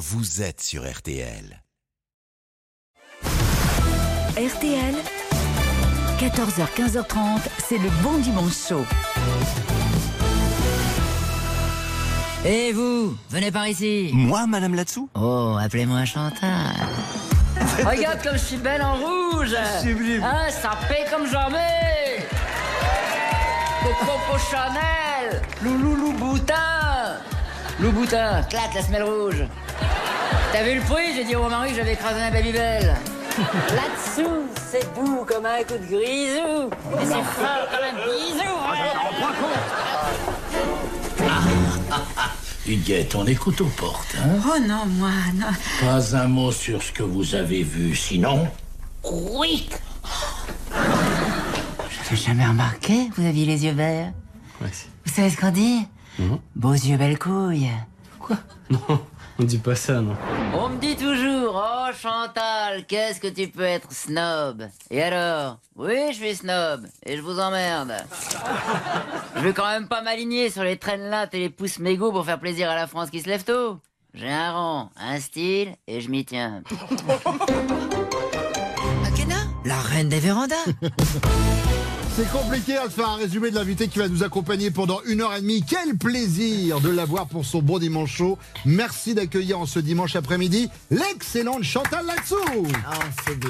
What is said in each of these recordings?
vous êtes sur RTL. RTL, 14h, 15h30, c'est le bon dimanche chaud. Et vous, venez par ici. Moi, Madame Latsou? Oh, appelez-moi Chantal. Regarde comme je suis belle en rouge. Sublime. Hein, ça paie comme jamais. Coco Chanel, Loulou Louboutin. Louboutin, claque la semelle rouge. T'as vu le prix? J'ai dit au mari que j'avais écrasé un Babybel. Là-dessous, c'est doux comme un coup de grisou. Et c'est fort comme un bisou. Huguette, on écoute aux portes. Hein? Oh non, moi, non. Pas un mot sur ce que vous avez vu, sinon? Oui. Je n'ai jamais remarqué, vous aviez les yeux verts. Vous savez ce qu'on dit? Beaux yeux, belles couilles. Quoi? Non, on dit pas ça, non. On me dit toujours, oh Chantal, qu'est-ce que tu peux être snob? Et alors? Oui, je suis snob, et je vous emmerde. Je vais quand même pas m'aligner sur les traînes lattes et les pouces mégots pour faire plaisir à la France qui se lève tôt. J'ai un rang, un style, et je m'y tiens. Akena La reine des vérandas C'est compliqué à faire un résumé de l'invité qui va nous accompagner pendant une heure et demie. Quel plaisir de l'avoir pour son bon dimanche chaud. Merci d'accueillir en ce dimanche après-midi l'excellente Chantal Latsou. Oh, c'est bien.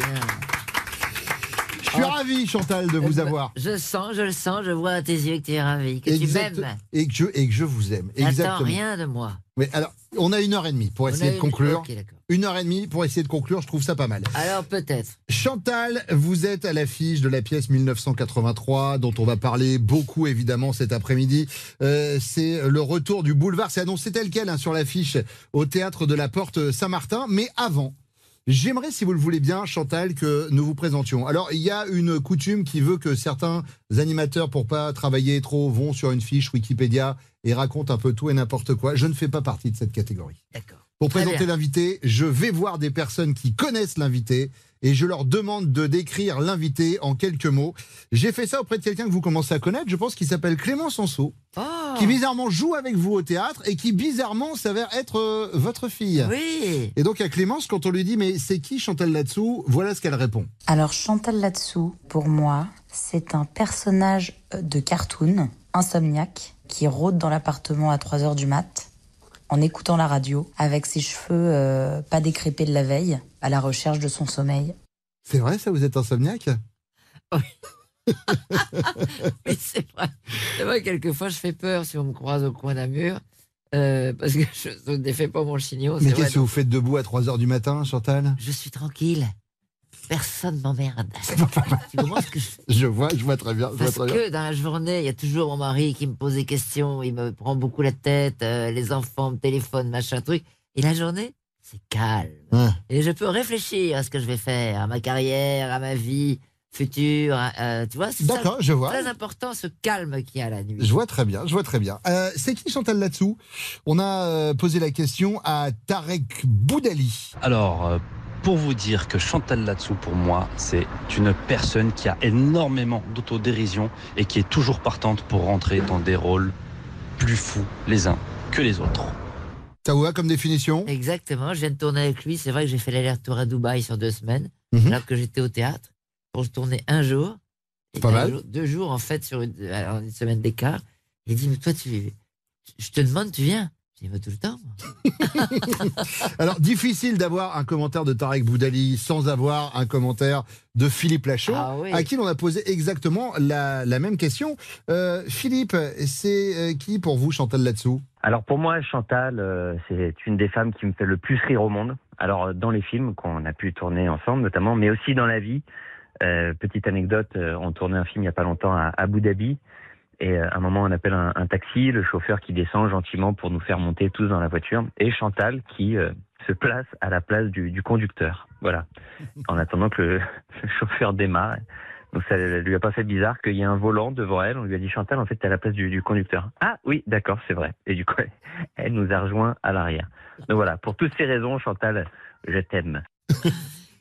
Je suis ravi, Chantal, de vous avoir. Je sens, je le sens, je vois à tes yeux que tu es ravi, que tu m'aimes. Et que, je, et que je vous aime. Exactement. rien de moi. Mais alors, on a une heure et demie pour essayer de une- conclure. Une heure et demie pour essayer de conclure, je trouve ça pas mal. Alors peut-être. Chantal, vous êtes à l'affiche de la pièce 1983, dont on va parler beaucoup évidemment cet après-midi. Euh, c'est le retour du boulevard, c'est annoncé tel quel hein, sur l'affiche au théâtre de la Porte Saint-Martin. Mais avant, j'aimerais, si vous le voulez bien, Chantal, que nous vous présentions. Alors, il y a une coutume qui veut que certains animateurs, pour pas travailler trop, vont sur une fiche Wikipédia et racontent un peu tout et n'importe quoi. Je ne fais pas partie de cette catégorie. D'accord. Pour Très présenter l'invité, je vais voir des personnes qui connaissent l'invité et je leur demande de décrire l'invité en quelques mots. J'ai fait ça auprès de quelqu'un que vous commencez à connaître, je pense, qui s'appelle Clément Sanso, Oh. qui bizarrement joue avec vous au théâtre et qui bizarrement s'avère être euh, votre fille. Oui. Et donc à Clémence, quand on lui dit mais c'est qui Chantal là-dessous, voilà ce qu'elle répond. Alors Chantal là-dessous, pour moi, c'est un personnage euh, de cartoon, insomniaque, qui rôde dans l'appartement à 3 heures du mat, en écoutant la radio, avec ses cheveux euh, pas décrépés de la veille, à la recherche de son sommeil. C'est vrai ça, vous êtes insomniaque? Oui, c'est vrai. C'est vrai, quelquefois, je fais peur si on me croise au coin d'un mur. euh, parce que je ne défais pas mon chignon. Mais qu'est-ce que vous faites debout à 3 heures du matin, Chantal? Je suis tranquille. Personne m'emmerde. tu comprends ce que je vois, je vois très bien. Je vois Parce très bien. que dans la journée, il y a toujours mon mari qui me pose des questions, il me prend beaucoup la tête, euh, les enfants me téléphonent, machin truc. Et la journée, c'est calme. Ouais. Et je peux réfléchir à ce que je vais faire, à ma carrière, à ma vie future. euh, tu vois, c'est ça, D'accord, je vois. très important ce calme qu'il y a la nuit. Je vois très bien, je vois très bien. Euh, c'est qui Chantal là-dessous On a euh, posé la question à Tarek Boudali. Alors, euh, pour vous dire que Chantal Latsou, pour moi, c'est une personne qui a énormément d'autodérision et qui est toujours partante pour rentrer dans des rôles plus fous les uns que les autres. Ça vous va comme définition? Exactement, je viens de tourner avec lui. C'est vrai que j'ai fait l'aller-retour à Dubaï sur deux semaines, Mhm. alors que j'étais au théâtre pour tourner un jour. Et Pas mal. jour- deux jours, en fait, sur une, alors, une semaine d'écart. Il dit, mais toi, tu, je te demande, tu viens? Dit, bah, tout le temps. Alors, difficile d'avoir un commentaire de Tarek Boudali sans avoir un commentaire de Philippe Lachaud, Ah oui. à qui l'on a posé exactement la, la même question. Euh, Philippe, c'est euh, qui pour vous Chantal là-dessous Alors pour moi, Chantal, euh, c'est une des femmes qui me fait le plus rire au monde. Alors dans les films qu'on a pu tourner ensemble notamment, mais aussi dans la vie. Euh, petite anecdote, on tournait un film il y a pas longtemps à Abu Dhabi. Et euh, à un moment, on appelle un, taxi, le chauffeur qui descend gentiment pour nous faire monter tous dans la voiture, et Chantal qui euh, se place à la place du, du conducteur. Voilà. En attendant que le, chauffeur démarre. Donc ça lui a pas fait bizarre qu'il y ait un volant devant elle. On lui a dit Chantal, en fait, t'es à la place du, du conducteur. Ah oui, d'accord, c'est vrai. Et du coup, elle, nous a rejoint à l'arrière. Donc voilà, pour toutes ces raisons, Chantal, je t'aime.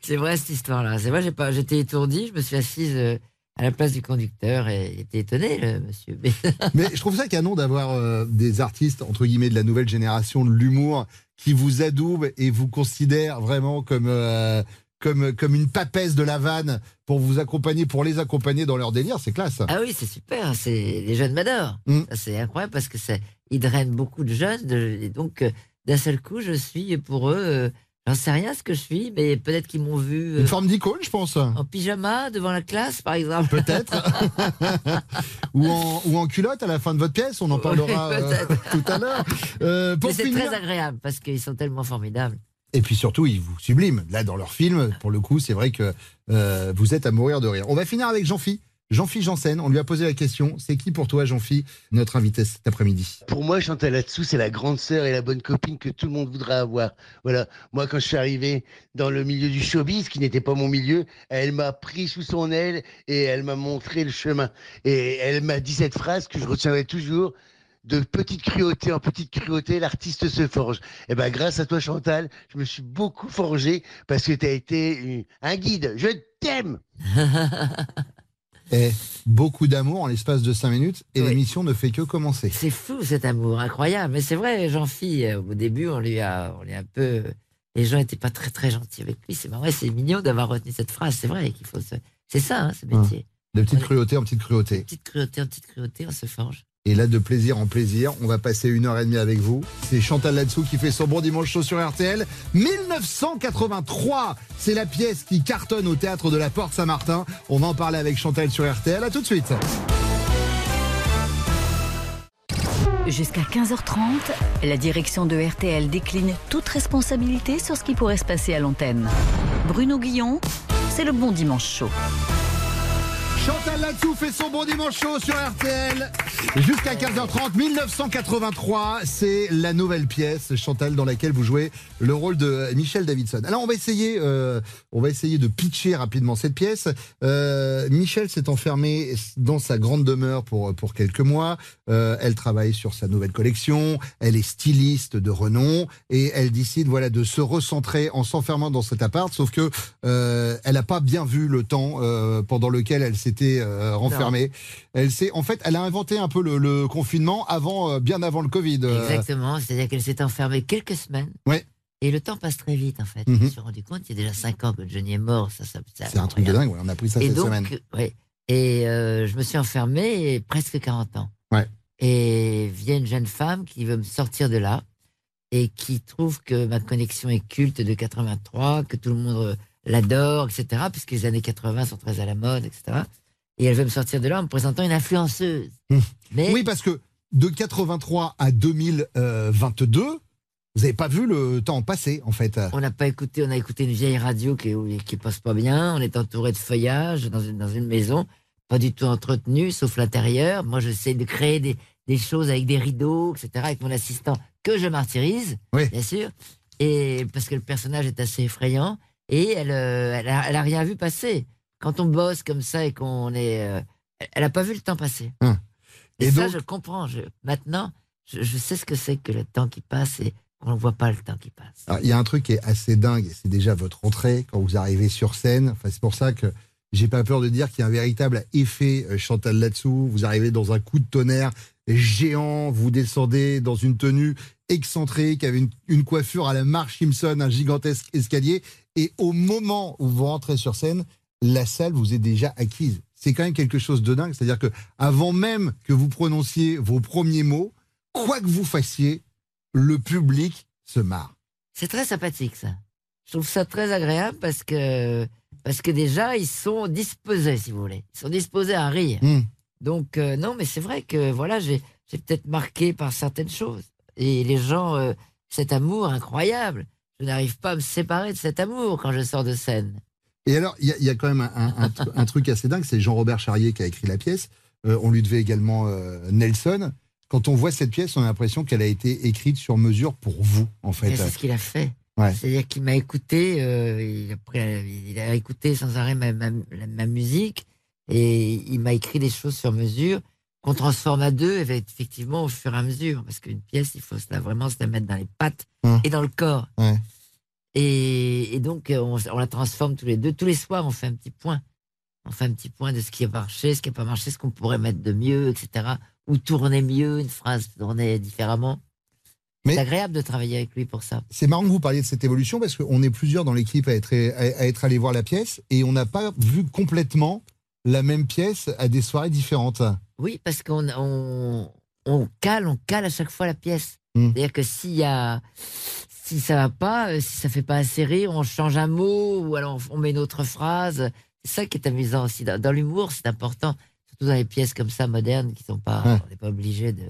C'est vrai, cette histoire-là. C'est vrai, j'ai pas, j'étais étourdi. Je me suis assise euh, à la place du conducteur et il était étonné, le monsieur. Mais- Mais je trouve ça canon d'avoir euh, des artistes, entre guillemets, de la nouvelle génération de l'humour qui vous adoube et vous considère vraiment comme, euh, comme, comme une papesse de la vanne pour vous accompagner, pour les accompagner dans leur délire, c'est classe. Ah oui, c'est super. C'est les jeunes m'adorent. Mm. Ça, C'est incroyable parce que c'est ils drainent beaucoup de jeunes. de- et donc euh, d'un seul coup, je suis pour eux. Euh, J'en sais rien ce que je suis, mais peut-être qu'ils m'ont vu euh, Une forme d'icône, je pense. en pyjama devant la classe, par exemple. Peut-être. ou, en, ou en culotte à la fin de votre pièce, on en parlera Oui, euh, tout à l'heure. Euh, c'est finir- très agréable parce qu'ils sont tellement formidables. Et puis surtout, ils vous subliment. Là, dans leur film, pour le coup, c'est vrai que euh, vous êtes à mourir de rire. On va finir avec Jean-Phi. Jean-Phi Janssen, on lui a posé la question. C'est qui pour toi, Jean-Phi, notre invité cet après-midi? Pour moi, Chantal là-dessous, c'est la grande sœur et la bonne copine que tout le monde voudrait avoir. Voilà. Moi, quand je suis arrivé dans le milieu du showbiz, qui n'était pas mon milieu, elle m'a pris sous son aile et elle m'a montré le chemin. Et elle m'a dit cette phrase que je retiendrai toujours. De petite cruauté en petite cruauté, l'artiste se forge. Et ben, grâce à toi, Chantal, je me suis beaucoup forgé parce que tu as été un guide. Je t'aime! Et beaucoup d'amour en l'espace de 5 minutes et Oui. l'émission ne fait que commencer. C'est fou cet amour, incroyable. Mais c'est vrai, Jean-Phi, euh, au début, on lui a, on lui a un peu. Les gens n'étaient pas très très gentils avec lui. C'est vrai, c'est mignon d'avoir retenu cette phrase. C'est vrai qu'il faut se. C'est ça, hein, ce métier. De petite Ouais. cruauté en petite cruauté. Petite cruauté en petite cruauté, on se forge. Et là, de plaisir en plaisir, on va passer une heure et demie avec vous. C'est Chantal Latsou qui fait son bon dimanche chaud sur RTL. 1983, c'est la pièce qui cartonne au théâtre de la Porte Saint-Martin. On va en parler avec Chantal sur RTL. À tout de suite. Jusqu'à 15h30, la direction de RTL décline toute responsabilité sur ce qui pourrait se passer à l'antenne. Bruno Guillon, c'est le bon dimanche chaud. Chantal Latsou fait son bon dimanche chaud sur RTL. Jusqu'à 15h30, 1983, c'est la nouvelle pièce, Chantal, dans laquelle vous jouez le rôle de Michel Davidson. Alors, on va essayer, euh, on va essayer de pitcher rapidement cette pièce. Euh, Michel s'est enfermé dans sa grande demeure pour, pour quelques mois. Euh, elle travaille sur sa nouvelle collection. Elle est styliste de renom et elle décide, voilà, de se recentrer en s'enfermant dans cet appart. Sauf que elle n'a pas bien vu le temps pendant lequel elle euh, renfermée. Elle s'est, en fait, elle a inventé un peu le, le confinement avant, euh, bien avant le Covid. euh. Exactement. C'est-à-dire qu'elle s'est enfermée quelques semaines. Ouais. Et le temps passe très vite, en fait. Mhm. Je me suis rendu compte, il y a déjà 5 ans que Johnny est mort. Ça, ça, ça- C'est un truc de dingue. ouais, on a pris ça et cette donc, semaine. ouais. Et euh, je me suis enfermé presque 40 ans. Ouais. Et vient une jeune femme qui veut me sortir de là et qui trouve que ma connexion est culte de 83, que tout le monde l'adore, etc. Puisque les années 80 sont très à la mode, etc. Et elle veut me sortir de là en me présentant une influenceuse. Mmh. Mais Oui, parce que de 83 à 2022, vous n'avez pas vu le temps passer, en fait. on n'a pas écouté, on a écouté une vieille radio qui, qui passe pas bien. On est entouré de feuillage dans une, dans une maison, pas du tout entretenue, sauf l'intérieur. Moi, j'essaie de créer des, des choses avec des rideaux, etc., avec mon assistant que je martyrise, Oui. bien sûr. Et parce que le personnage est assez effrayant et elle, euh, elle, a, elle a rien vu passer. Quand on bosse comme ça et qu'on est, euh, elle a pas vu le temps passer. Hum. Et, Et ça, donc- je comprends. Je, maintenant, je, je sais ce que c'est que le temps qui passe et qu'on ne voit pas le temps qui passe. Alors, Il y a un truc qui est assez dingue, et c'est déjà votre entrée quand vous arrivez sur scène. Enfin, c'est pour ça que j'ai pas peur de dire qu'il y a un véritable effet euh, Chantal là-dessous. Vous arrivez dans un coup de tonnerre géant, vous descendez dans une tenue excentrique, avec une, une coiffure à la Marge Simpson, un gigantesque escalier, et au moment où vous rentrez sur scène, la salle vous est déjà acquise. C'est quand même quelque chose de dingue. C'est-à-dire que avant même que vous prononciez vos premiers mots, quoi que vous fassiez, le public se marre. C'est très sympathique ça. Je trouve ça très agréable parce que parce que déjà ils sont disposés, si vous voulez, ils sont disposés à rire. Hmm. Donc euh, non, mais c'est vrai que voilà, j'ai j'ai peut-être marqué par certaines choses et les gens euh, cet amour incroyable. Je n'arrive pas à me séparer de cet amour quand je sors de scène. Et alors, il y, a- il y a quand même un, un- un tru- un truc assez dingue, c'est Jean-Robert Charrier qui a écrit la pièce. Euh, on lui devait également euh, Nelson. Quand on voit cette pièce, on a l'impression qu'elle a été écrite sur mesure pour vous, en fait. C'est ce qu'il a fait. Ouais. C'est-à-dire qu'il m'a écouté, euh, il, a pris- il a écouté sans arrêt ma, ma- la- ma musique et il m'a écrit des choses sur mesure qu'on transforme à deux effectivement au fur et à mesure. Parce qu'une pièce, il faut se la, vraiment se la mettre dans les pattes Hum. et dans le corps. Ouais. Et, et donc, euh, on, on la transforme tous les deux. Tous les soirs, on fait un petit point. On fait un petit point de ce qui a marché, ce qui n'a pas marché, ce qu'on pourrait mettre de mieux, etc. Ou tourner mieux, une phrase tournée différemment. C'est agréable de travailler avec lui pour ça. C'est marrant que vous parliez de cette évolution parce qu'on est plusieurs dans l'équipe à être, à, à être allé voir la pièce et on n'a pas vu complètement la même pièce à des soirées différentes. Oui, parce qu'on on, on cale, on cale à chaque fois la pièce. Mm. C'est-à-dire que s'il y a, si ça va pas, euh, si ça fait pas assez rire, on change un mot ou alors on met une autre phrase. C'est ça qui est amusant aussi. Dans, dans l'humour, c'est important, surtout dans les pièces comme ça modernes qui sont pas, Ouais. on n'est pas obligé de,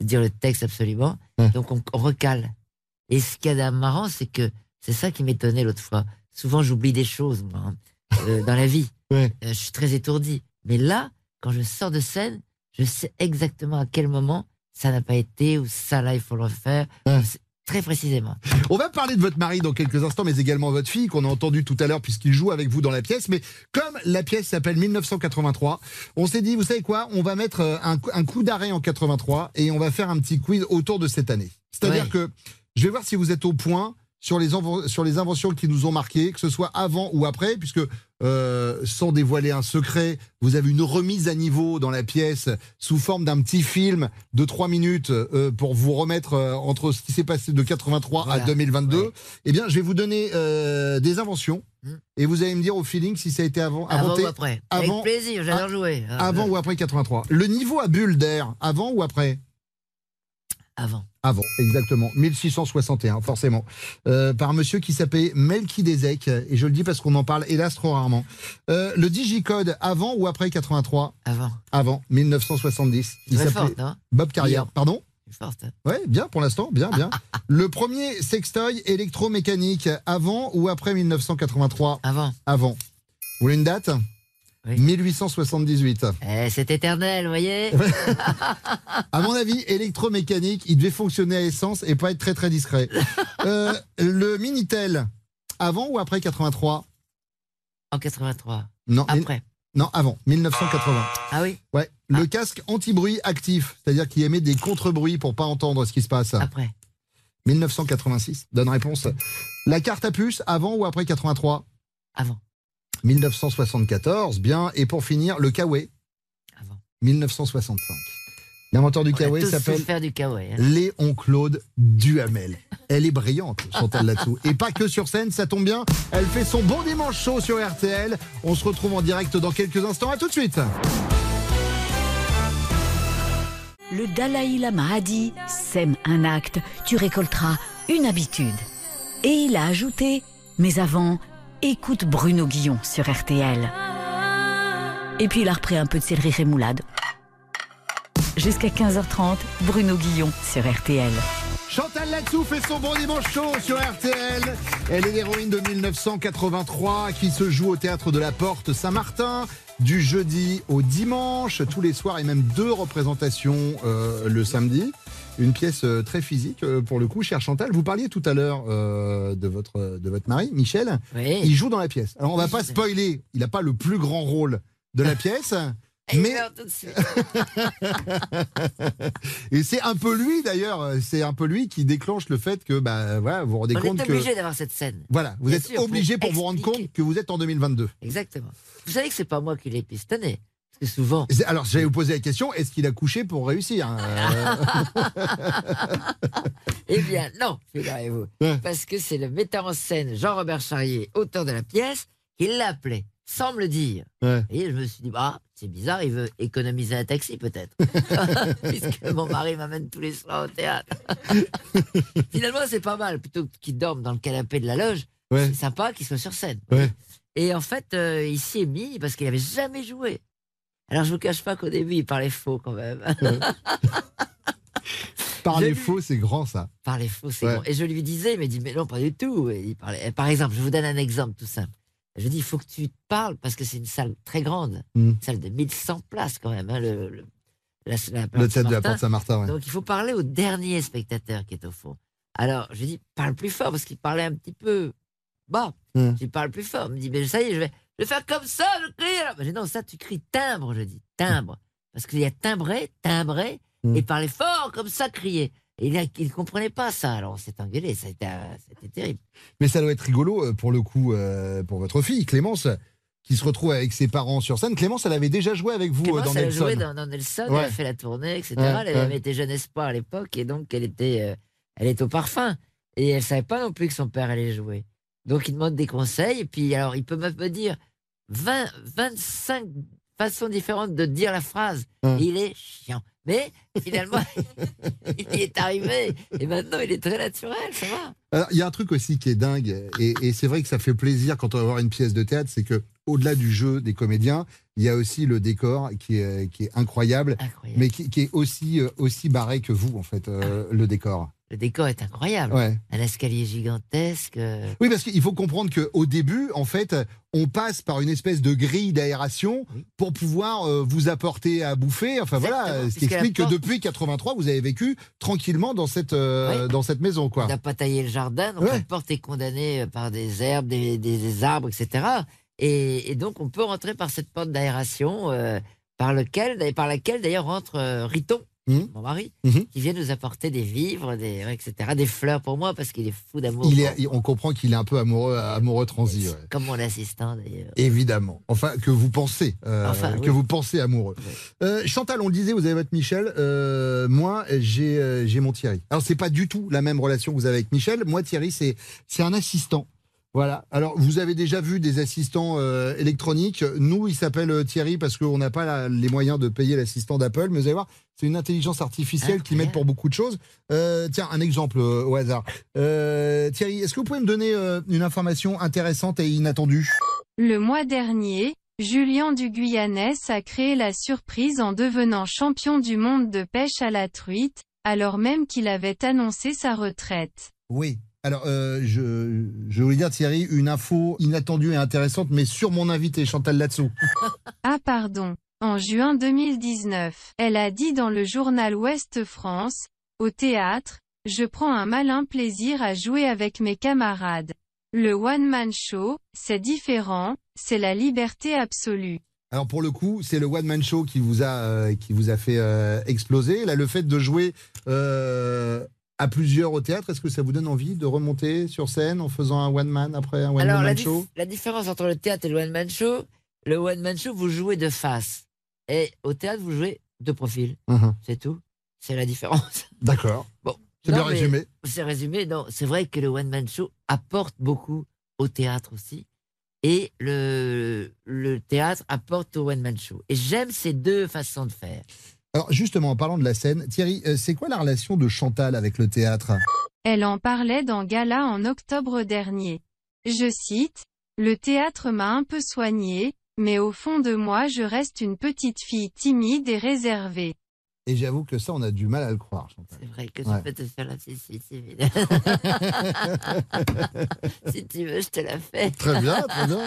de dire le texte absolument. Ouais. Donc on, on recale. Et ce qu'il y a marrant, c'est que c'est ça qui m'étonnait l'autre fois. Souvent, j'oublie des choses moi, hein, euh, dans la vie. Ouais. Euh, je suis très étourdi. Mais là, quand je sors de scène, je sais exactement à quel moment ça n'a pas été ou ça là il faut le refaire. Ouais. Très précisément. On va parler de votre mari dans quelques instants, mais également votre fille qu'on a entendu tout à l'heure puisqu'il joue avec vous dans la pièce. Mais comme la pièce s'appelle 1983, on s'est dit, vous savez quoi, on va mettre euh, un, un coup d'arrêt en 83 et on va faire un petit quiz autour de cette année. C'est-à-dire Ouais. que je vais voir si vous êtes au point sur les, sur les inventions qui nous ont marqués, que ce soit avant ou après, puisque euh, sans dévoiler un secret, vous avez une remise à niveau dans la pièce sous forme d'un petit film de 3 minutes euh, pour vous remettre euh, entre ce qui s'est passé de 83 Voilà. à 2022. Ouais. Eh bien, je vais vous donner des inventions Hmm. et vous allez me dire au feeling si ça a été avant, Avant ou après avant- Avec plaisir, j'adore jouer. Ah, avant ou après 83. Le niveau à bulle d'air, avant ou après Avant. Avant, exactement. 1661, forcément. Euh, par un monsieur qui s'appelait Melchizedek, et je le dis parce qu'on en parle hélas trop rarement. Euh, le digicode, avant ou après 83 Avant. Avant, 1970. Il s'appelait hein? Bob Carrière. Pardon? Forte. Ouais, bien pour l'instant, bien, bien. le premier sextoy électromécanique, avant ou après 1983 Avant. Avant. Vous voulez une date? Oui. 1878. Eh, c'est éternel, vous voyez À mon avis, électromécanique, il devait fonctionner à essence et pas être très très discret. Euh, le Minitel, avant ou après 83 En 83. Non, Après. non, avant, 1980. Ah oui Ouais, le casque anti-bruit actif, c'est-à-dire qu'il émet des contre-bruits pour pas entendre ce qui se passe. Après. 1986. Donne réponse. La carte à puce, avant ou après 83 Avant. 1974, bien. Et pour finir, le Avant. 1965. L'inventeur du Kawaii s'appelle hein. Léon Claude Duhamel. Elle est brillante, Chantal Latsou. Et pas que sur scène, ça tombe bien. Elle fait son bon dimanche chaud sur RTL. On se retrouve en direct dans quelques instants. À tout de suite. Le Dalai Lama a dit Sème un acte, tu récolteras une habitude. Et il a ajouté Mais avant, écoute Bruno Guillon sur RTL. Et puis il a repris un peu de céleri rémoulade. Jusqu'à 15h30, Bruno Guillon sur RTL. Chantal Latsou fait son bon dimanche chaud sur RTL. Elle est l'héroïne de 1983 qui se joue au théâtre de la Porte Saint-Martin du jeudi au dimanche, tous les soirs et même deux représentations euh, le samedi. Une pièce euh, très physique euh, pour le coup, chère Chantal. Vous parliez tout à l'heure euh, de, votre, de votre mari, Michel. Oui. Il joue dans la pièce. Alors on va pas spoiler, il n'a pas le plus grand rôle de la pièce. Mais-. Et c'est un peu lui d'ailleurs, c'est un peu lui qui déclenche le fait que bah voilà, vous vous rendez On compte est que obligé d'avoir cette scène. voilà, vous Bien êtes sûr, obligé pour vous rendre compte que vous êtes en 2022. Exactement. Vous savez que c'est pas moi qui l'ai pistonné. Que souvent, C'est- Alors j'allais vous poser la question, est-ce qu'il a couché pour réussir hein Euh, eh bien, non, figurez-vous. Parce que c'est le metteur en scène Jean-Robert Charrier, auteur de la pièce, qui l'a appelé, sans me le dire. ouais. Et je me suis dit, bah, c'est bizarre, il veut économiser un taxi peut-être. Puisque mon mari m'amène tous les soirs au théâtre. Finalement, c'est pas mal. Plutôt qu'il dorme dans le canapé de la loge, Ouais. c'est sympa qu'il soit sur scène. Ouais. Et en fait, euh, il s'y est mis parce qu'il avait jamais joué. Alors, je vous cache pas qu'au début, il parlait faux quand même. Parler faux, c'est grand ça. Parler faux, c'est Ouais. bon. Et je lui disais, il m'a dit, mais non, pas du tout. Et il parlait. Par exemple, je vous donne un exemple tout simple. Je lui dis, il faut que tu parles parce que c'est une salle très grande, Mm. une salle de 1100 places quand même. hein, le, le- la, la Le Porte tête de la porte Saint-Martin. ouais. Donc il faut parler au dernier spectateur qui est au fond. Alors je lui dis, parle plus fort parce qu'il parlait un petit peu bas. Mm. Je parle plus fort. Il me dit, mais ça y est, je vais, je vais faire comme ça, je crie. Dis, non, ça tu cries timbre, je dis, timbre. Parce qu'il y a timbré, timbré, Mm. et parler fort comme ça, crier. Et il ne comprenait pas ça. Alors on s'est engueulé, ça a été, euh, c'était terrible. Mais ça doit être rigolo euh, pour le coup euh, pour votre fille Clémence qui se retrouve avec ses parents sur scène. Clémence, elle avait déjà joué avec vous euh, Clémence, dans elle a Nelson. joué dans, dans Nelson, Ouais. elle a fait la tournée, etc. Ouais, elle ouais. avait été jeune espoir à l'époque, et donc elle était, euh, elle est au parfum. Et elle savait pas non plus que son père allait jouer. Donc il demande des conseils, et puis alors il peut même me dire 20, 25 façons différentes de dire la phrase. Hum. Il est chiant. Mais finalement, il y est arrivé, et maintenant il est très naturel, ça va. Alors, il y a un truc aussi qui est dingue, et, et c'est vrai que ça fait plaisir quand on va voir une pièce de théâtre, c'est que au-delà du jeu des comédiens, il y a aussi le décor qui est, qui est incroyable, Incroyable. mais qui, qui est aussi, euh, aussi barré que vous, en fait, euh, le décor. Le décor est incroyable. Ouais. Un escalier gigantesque. euh, Oui, parce qu'il faut comprendre qu'au début, en fait, on passe par une espèce de grille d'aération Oui. pour pouvoir euh, vous apporter à bouffer. Enfin voilà, Exactement, ce qui explique que depuis 83, vous avez vécu tranquillement dans cette, euh, Oui. dans cette maison, quoi. On n'a pas taillé le jardin, donc Ouais. la porte est condamnée euh, par des herbes, des, des- des arbres, etc. Et, et donc on peut rentrer par cette porte d'aération, euh, par, lequel, par laquelle d'ailleurs rentre euh, Riton, Mhm. mon mari, Mhm. qui vient nous apporter des vivres, des, etc., des fleurs pour moi, parce qu'il est fou d'amour. Il pour- est, on comprend qu'il est un peu amoureux, amoureux transi. ouais. Comme mon assistant d'ailleurs. Évidemment. Enfin, que vous pensez, euh, Enfin, que oui. vous pensez amoureux. Oui. Euh, Chantal, on le disait, vous avez votre Michel. euh, moi, j'ai mon Thierry. Alors, c'est pas du tout la même relation que vous avez avec Michel. Moi, Thierry, c'est c'est un assistant. Voilà. Alors, vous avez déjà vu des assistants euh, électroniques. Nous, il s'appelle euh, Thierry parce qu'on n'a pas la- les moyens de payer l'assistant d'Apple. Mais vous allez voir, c'est une intelligence artificielle qui m'aide pour beaucoup de choses. Euh, tiens, un exemple euh, au hasard. Euh, Thierry, est-ce que vous pouvez me donner euh, une information intéressante et inattendue? Le mois dernier, Julien du Guyanès a créé la surprise en devenant champion du monde de pêche à la truite, alors même qu'il avait annoncé sa retraite. Oui. Alors, euh, je, je voulais dire, Thierry, une info inattendue et intéressante, mais sur mon invité, Chantal Latsou. Ah pardon. En juin 2019, elle a dit dans le journal Ouest France, au théâtre, je prends un malin plaisir à jouer avec mes camarades. Le one-man show, c'est différent, c'est la liberté absolue. Alors, pour le coup, c'est le one-man show qui vous a, euh, qui vous a fait euh, exploser. Là, le fait de jouer euh, à plusieurs au théâtre, est-ce que ça vous donne envie de remonter sur scène en faisant un one-man après un Alors, la, one-man dif- show la différence entre le théâtre et le one-man show, le one-man show, vous jouez de face. Et au théâtre, vous jouez de profil. Mhm. C'est tout. C'est la différence. D'accord. Bon. C'est bien résumé. C'est résumé. Non, c'est vrai que le one-man show apporte beaucoup au théâtre aussi. Et le, le théâtre apporte au one-man show. Et j'aime ces deux façons de faire. Alors, justement, en parlant de la scène, Thierry, euh, c'est quoi la relation de Chantal avec le théâtre? Elle en parlait dans Gala en octobre dernier. Je cite, Le théâtre m'a un peu soignée, mais au fond de moi je reste une petite fille timide et réservée. Et j'avoue que ça, on a du mal à le croire, Chantal. C'est vrai que Ouais. je peux te faire la si, si, si, tu veux, je te la fais. Très bien, très bien.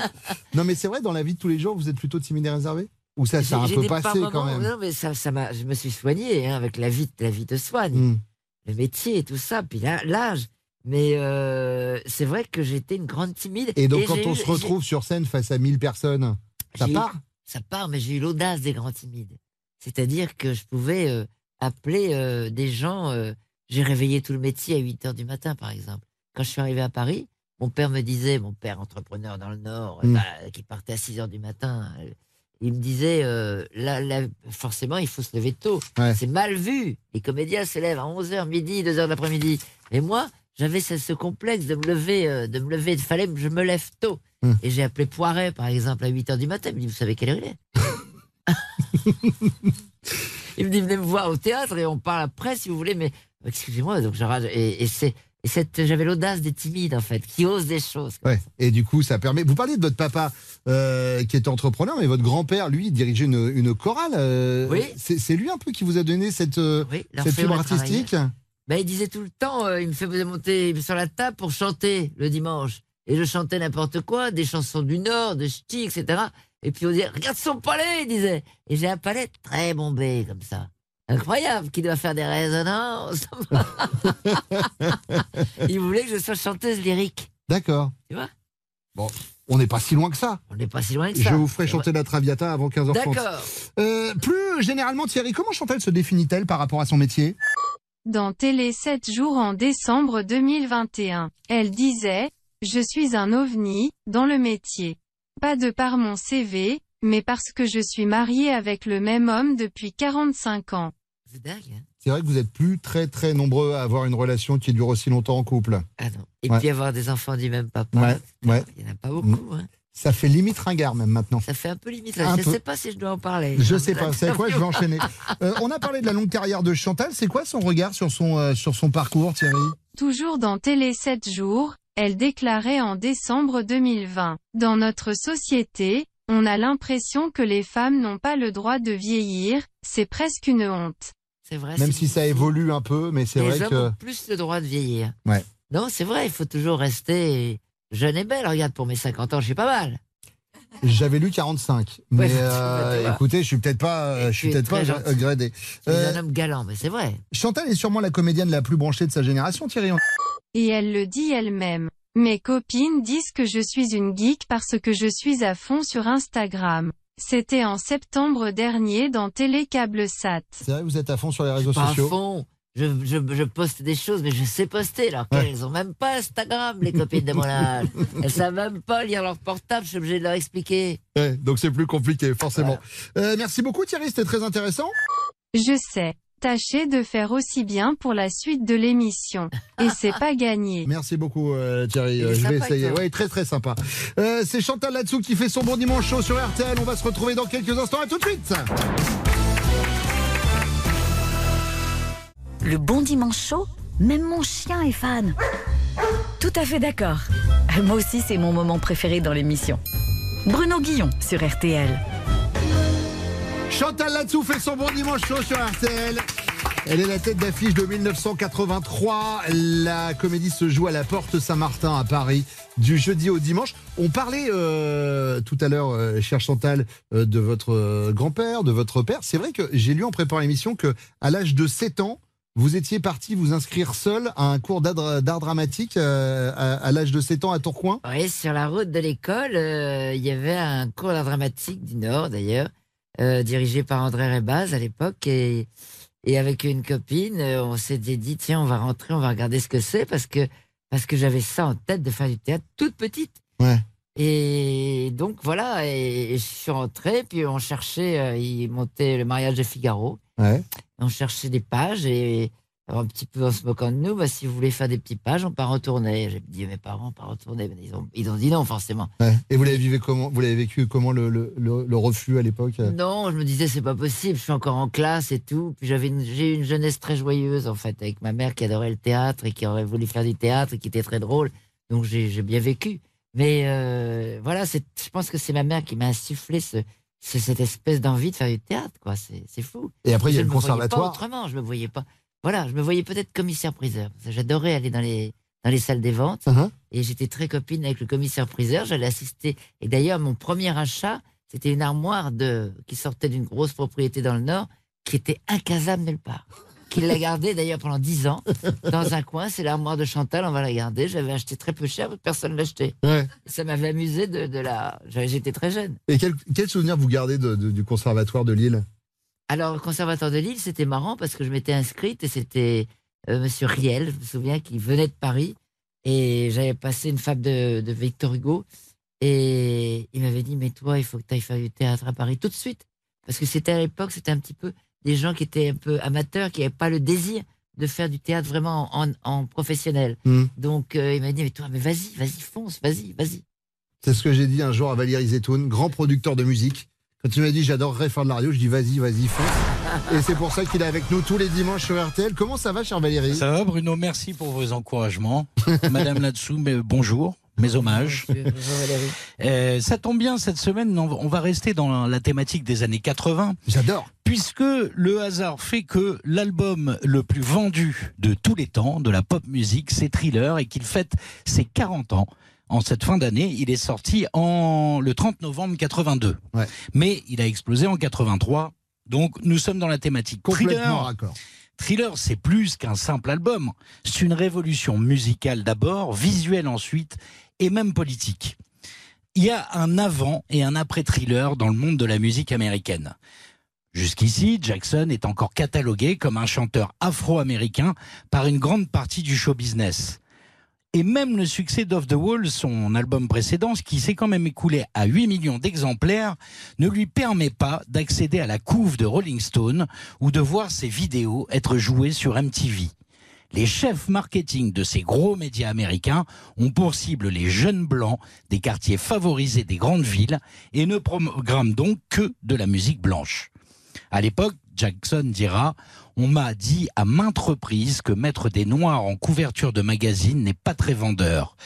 Non, mais c'est vrai, dans la vie de tous les jours, vous êtes plutôt timide et réservé Ou ça, ça a un peu passé quand même Non, mais ça, ça m'a, je me suis soigné hein, avec la vie, la vie te soigne, Hmm. le métier et tout ça, puis l'âge. Mais euh, c'est vrai que j'étais une grande timide. Et donc, quand on eu- se retrouve sur scène face à 1000 personnes, ça eu- part? Ça part, mais j'ai eu l'audace des grands timides. C'est-à-dire que je pouvais euh, appeler euh, des gens. j'ai réveillé tout le métier à 8 heures du matin, par exemple. Quand je suis arrivé à Paris, mon père me disait, mon père entrepreneur dans le Nord, Mm. bah, qui partait à 6 heures du matin, il me disait, euh, là, là, forcément, il faut se lever tôt. Ouais. C'est mal vu. Les comédiens se lèvent à 11h, midi, 2h de l'après-midi. Mais moi, j'avais ce, ce complexe de me lever, euh, de me lever. Il fallait que je me lève tôt. Mm. Et j'ai appelé Poiret, par exemple, à 8h du matin. Il me dit, vous savez quelle heure il est? Il me dit, venez me voir au théâtre et on parle après si vous voulez, mais excusez-moi, donc je rage. Et, et c'est, et cette, j'avais l'audace des timides, en fait, qui osent des choses. Ouais. Et du coup, ça permet. Vous parliez de votre papa euh, qui était entrepreneur, mais votre grand-père, lui, dirigeait une, une chorale. euh, Oui. C'est lui un peu qui vous a donné cette, euh, Oui, cette fibre artistique Ben, il disait tout le temps, euh, il me faisait monter sur la table pour chanter le dimanche. Et je chantais n'importe quoi, des chansons du Nord, de Ch'ti, etc. Et puis on disait, regarde son palais, il disait. Et j'ai un palais très bombé, comme ça. Incroyable, qui doit faire des résonances. il voulait que je sois chanteuse lyrique. D'accord. Tu vois? Bon, on n'est pas si loin que ça. On n'est pas si loin que ça. Je vous ferai chanter la Traviata avant 15h30. D'accord. Euh, plus généralement, Thierry, comment Chantal se définit-elle par rapport à son métier? Dans Télé 7 jours en décembre 2021, elle disait, Je suis un ovni, dans le métier. Pas de par mon CV, mais parce que je suis mariée avec le même homme depuis 45 ans. C'est dingue, hein c'est vrai que vous êtes plus très très nombreux à avoir une relation qui dure aussi longtemps en couple. Ah non. Et Ouais. puis avoir des enfants du même papa. Ouais, ouais. Il n'y en a pas beaucoup. hein. Ça fait limite ringard même maintenant. Ça fait un peu limite. Un je ne sais pas si je dois en parler. Je sais pas, c'est quoi? Je vais enchaîner. Euh, on a parlé de la longue carrière de Chantal. C'est quoi son regard sur son, euh, sur son parcours, Thierry? Toujours dans Télé 7 jours, elle déclarait en décembre 2020. Dans notre société, on a l'impression que les femmes n'ont pas le droit de vieillir, c'est presque une honte. C'est vrai. Même si ça évolue un peu, mais c'est les vrai hommes que. ont plus le droit de vieillir. Ouais. Non, c'est vrai, il faut toujours rester jeune et belle. Regarde, pour mes 50 ans, je suis pas mal. J'avais lu 45. Mais Ouais, euh, écoutez, je suis peut-être pas, euh, je suis peut-être pas très gentil. gradé. Euh, un homme galant, mais c'est vrai. Chantal est sûrement la comédienne la plus branchée de sa génération, Thierry. Et elle le dit elle-même. Mes copines disent que je suis une geek parce que je suis à fond sur Instagram. C'était en septembre dernier dans Télé Câble Sat. C'est vrai, vous êtes à fond sur les réseaux Pas à sociaux. fond. Je, je, je poste des choses, mais je sais poster. Alors Ouais. qu'elles ont même pas Instagram, les copines de mon âge. Elles savent même pas lire leur portable, je suis obligé de leur expliquer. Ouais, donc c'est plus compliqué, forcément. Euh, merci beaucoup, Thierry. C'était très intéressant. Je sais. Tâchez de faire aussi bien pour la suite de l'émission. Et c'est pas gagné. Merci beaucoup, euh, Thierry. Euh, je vais essayer. Oui, très très sympa. Euh, c'est Chantal Latsou qui fait son bon dimanche chaud sur RTL. On va se retrouver dans quelques instants. À tout de suite. Le bon dimanche chaud, même mon chien est fan. Tout à fait d'accord. Moi aussi, c'est mon moment préféré dans l'émission. Bruno Guillon sur RTL. Chantal Latsou fait son bon dimanche chaud sur RTL. Elle est la tête d'affiche de 1983. La comédie se joue à la Porte Saint-Martin à Paris du jeudi au dimanche. On parlait euh, tout à l'heure, euh, chère Chantal, euh, de votre grand-père, de votre père. C'est vrai que j'ai lu en préparant l'émission que à l'âge de 7 ans, vous étiez parti vous inscrire seul à un cours d'art dramatique à, l'âge de 7 ans à Tourcoing? Oui, sur la route de l'école, il y avait un cours d'art dramatique du Nord, d'ailleurs, euh, dirigé par André Rebaz à l'époque. Et, et avec une copine, euh, on s'était dit, tiens, on va rentrer, on va regarder ce que c'est, parce que, parce que j'avais ça en tête de faire du théâtre toute petite. Ouais. Et donc voilà, et, et je suis rentré, puis on cherchait, euh, il montait le mariage de Figaro. Ouais. On cherchait des pages et alors, un petit peu en se moquant de nous, bah, si vous voulez faire des petites pages, on pas retourner. J'ai dit à mes parents, pas retourner. Mais ils, ont, ils ont dit non, forcément. Ouais. Et vous l'avez vécu comment Vous l'avez vécu comment le, le, le- le refus à l'époque Non, je me disais, c'est pas possible, je suis encore en classe et tout. Puis j'avais j'ai eu une jeunesse très joyeuse, en fait, avec ma mère qui adorait le théâtre et qui aurait voulu faire du théâtre et qui était très drôle. Donc j'ai j'ai bien vécu. Mais euh, voilà, je pense que c'est ma mère qui m'a insufflé ce, ce- cette espèce d'envie de faire du théâtre, quoi. C'est c'est fou. Et après, il y a Je le conservatoire. Pas autrement, je me voyais pas. Voilà, je me voyais peut-être commissaire-priseur. J'adorais aller dans les, dans les salles des ventes. Uh-huh. Et j'étais très copine avec le commissaire-priseur. J'allais assister. Et d'ailleurs, mon premier achat, c'était une armoire de, qui sortait d'une grosse propriété dans le Nord, qui était incasable nulle part. Qu'il l'a gardée d'ailleurs pendant dix ans, dans un coin. C'est l'armoire de Chantal, on va la garder. J'avais acheté très peu cher, personne ne l'achetait. Ouais. Ça m'avait amusé de, de la. J'étais très jeune. Et quel, quel souvenir vous gardez de- de- du conservatoire de Lille? Alors, le conservatoire de Lille, c'était marrant parce que je m'étais inscrite et c'était euh, Monsieur Riel, je me souviens, qui venait de Paris. Et j'avais passé une fable de, de Victor Hugo. Et il m'avait dit, mais toi, il faut que tu ailles faire du théâtre à Paris tout de suite. Parce que c'était à l'époque, c'était un petit peu des gens qui étaient un peu amateurs, qui n'avaient pas le désir de faire du théâtre vraiment en, en professionnel. Hmm. Donc, euh, il m'a dit, mais toi, mais vas-y, vas-y, fonce, vas-y, vas-y. C'est ce que j'ai dit un jour à Valérie Zetoun, grand producteur de musique. Quand il m'a dit j'adorerais faire de la radio, je dis vas-y, vas-y, fonce. Et c'est pour ça qu'il est avec nous tous les dimanches sur RTL. Comment ça va, cher Valérie? Ça va, Bruno? Merci pour vos encouragements. Madame Latsou, mais bonjour. Mes hommages. Euh, ça tombe bien, cette semaine, on va- rester dans la thématique des années 80. J'adore. Puisque le hasard fait que l'album le plus vendu de tous les temps, de la pop musique, c'est Thriller, et qu'il fête ses 40 ans. En cette fin d'année, il est sorti en le 30 novembre 82. Mais il a explosé en 83. Donc nous sommes dans la thématique. Complètement Thriller, raccord. Thriller, c'est plus qu'un simple album. C'est une révolution musicale d'abord, visuelle ensuite, et même politique. Il y a un avant et un après Thriller dans le monde de la musique américaine. Jusqu'ici, Jackson est encore catalogué comme un chanteur afro-américain par une grande partie du show business. Et même le succès d'Off the Wall, son album précédent, qui s'est quand même écoulé à 8 millions d'exemplaires, ne lui permet pas d'accéder à la couve de Rolling Stone ou de voir ses vidéos être jouées sur MTV. Les chefs marketing de ces gros médias américains ont pour cible les jeunes blancs des quartiers favorisés des grandes villes et ne programment donc que de la musique blanche. À l'époque, Jackson dira On m'a dit à maintes reprises que mettre des noirs en couverture de magazine n'est pas très vendeur.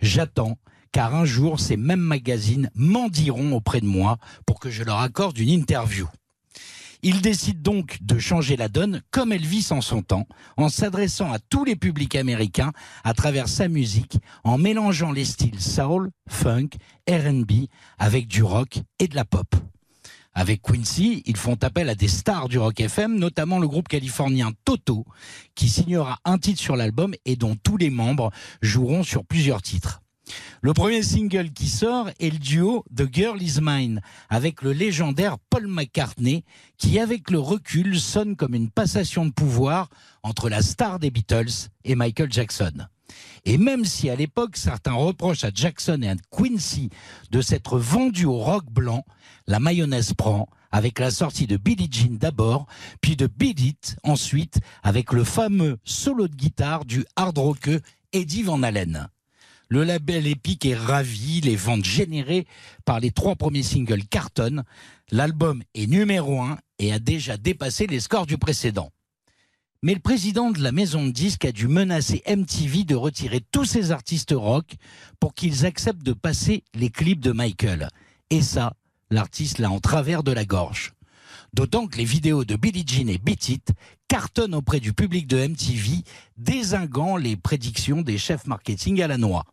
J'attends car un jour ces mêmes magazines mendiront auprès de moi pour que je leur accorde une interview. Il décide donc de changer la donne comme Elvis en son temps, en s'adressant à tous les publics américains à travers sa musique, en mélangeant les styles soul, funk, RB avec du rock et de la pop. Avec Quincy, ils font appel à des stars du rock FM, notamment le groupe californien Toto, qui signera un titre sur l'album et dont tous les membres joueront sur plusieurs titres. Le premier single qui sort est le duo The Girl Is Mine avec le légendaire Paul McCartney qui avec le recul sonne comme une passation de pouvoir entre la star des Beatles et Michael Jackson. Et même si à l'époque certains reprochent à Jackson et à Quincy de s'être vendus au rock blanc, la mayonnaise prend avec la sortie de Billie Jean d'abord, puis de Beat It ensuite avec le fameux solo de guitare du hard rocker Eddie Van Halen. Le label Epic est ravi, les ventes générées par les trois premiers singles cartonnent. L'album est numéro un et a déjà dépassé les scores du précédent. Mais le président de la maison de disques a dû menacer MTV de retirer tous ses artistes rock pour qu'ils acceptent de passer les clips de Michael. Et ça, l'artiste l'a en travers de la gorge. D'autant que les vidéos de Billie Jean et Beat It cartonnent auprès du public de MTV, désinguant les prédictions des chefs marketing à la noix.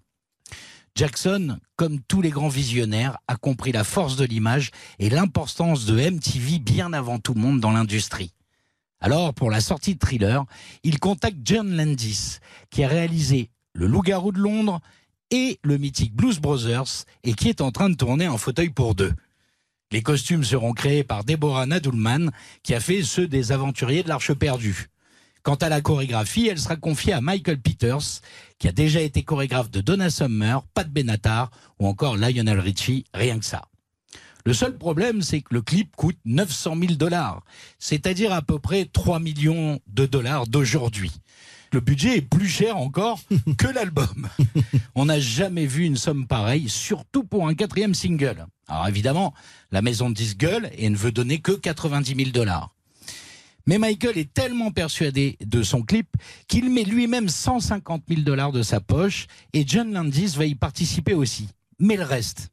Jackson, comme tous les grands visionnaires, a compris la force de l'image et l'importance de MTV bien avant tout le monde dans l'industrie. Alors, pour la sortie de Thriller, il contacte John Landis, qui a réalisé Le Loup-garou de Londres et le mythique Blues Brothers, et qui est en train de tourner en fauteuil pour deux. Les costumes seront créés par Deborah Nadulman, qui a fait ceux des aventuriers de l'Arche perdue. Quant à la chorégraphie, elle sera confiée à Michael Peters, qui a déjà été chorégraphe de Donna Summer, Pat Benatar ou encore Lionel Richie, rien que ça. Le seul problème, c'est que le clip coûte 900 000 dollars, c'est-à-dire à peu près 3 millions de dollars d'aujourd'hui. Le budget est plus cher encore que l'album. On n'a jamais vu une somme pareille, surtout pour un quatrième single. Alors évidemment, la maison de gueule et ne veut donner que 90 000 dollars. Mais Michael est tellement persuadé de son clip qu'il met lui-même 150 000 dollars de sa poche et John Landis va y participer aussi. Mais le reste?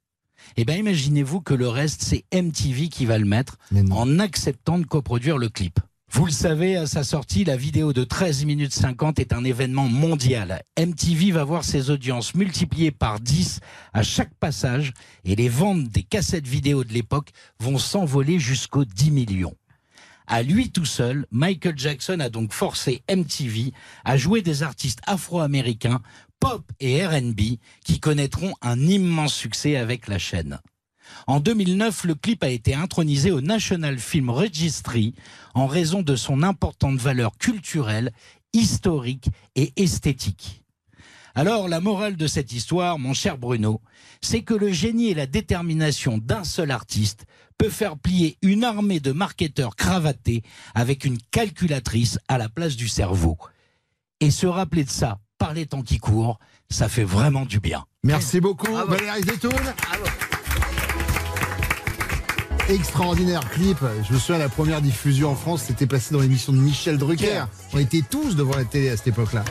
Eh bien, imaginez-vous que le reste, c'est MTV qui va le mettre en acceptant de coproduire le clip. Vous le savez, à sa sortie, la vidéo de 13 minutes 50 est un événement mondial. MTV va voir ses audiences multipliées par 10 à chaque passage et les ventes des cassettes vidéo de l'époque vont s'envoler jusqu'aux 10 millions. À lui tout seul, Michael Jackson a donc forcé MTV à jouer des artistes afro-américains, pop et RB, qui connaîtront un immense succès avec la chaîne. En 2009, le clip a été intronisé au National Film Registry en raison de son importante valeur culturelle, historique et esthétique. Alors, la morale de cette histoire, mon cher Bruno, c'est que le génie et la détermination d'un seul artiste peut faire plier une armée de marketeurs cravatés avec une calculatrice à la place du cerveau. Et se rappeler de ça par les temps qui courent, ça fait vraiment du bien. Merci beaucoup, Valérie Zetoun. Extraordinaire clip. Je me souviens, la première diffusion en France, c'était passé dans l'émission de Michel Drucker. On était tous devant la télé à cette époque-là.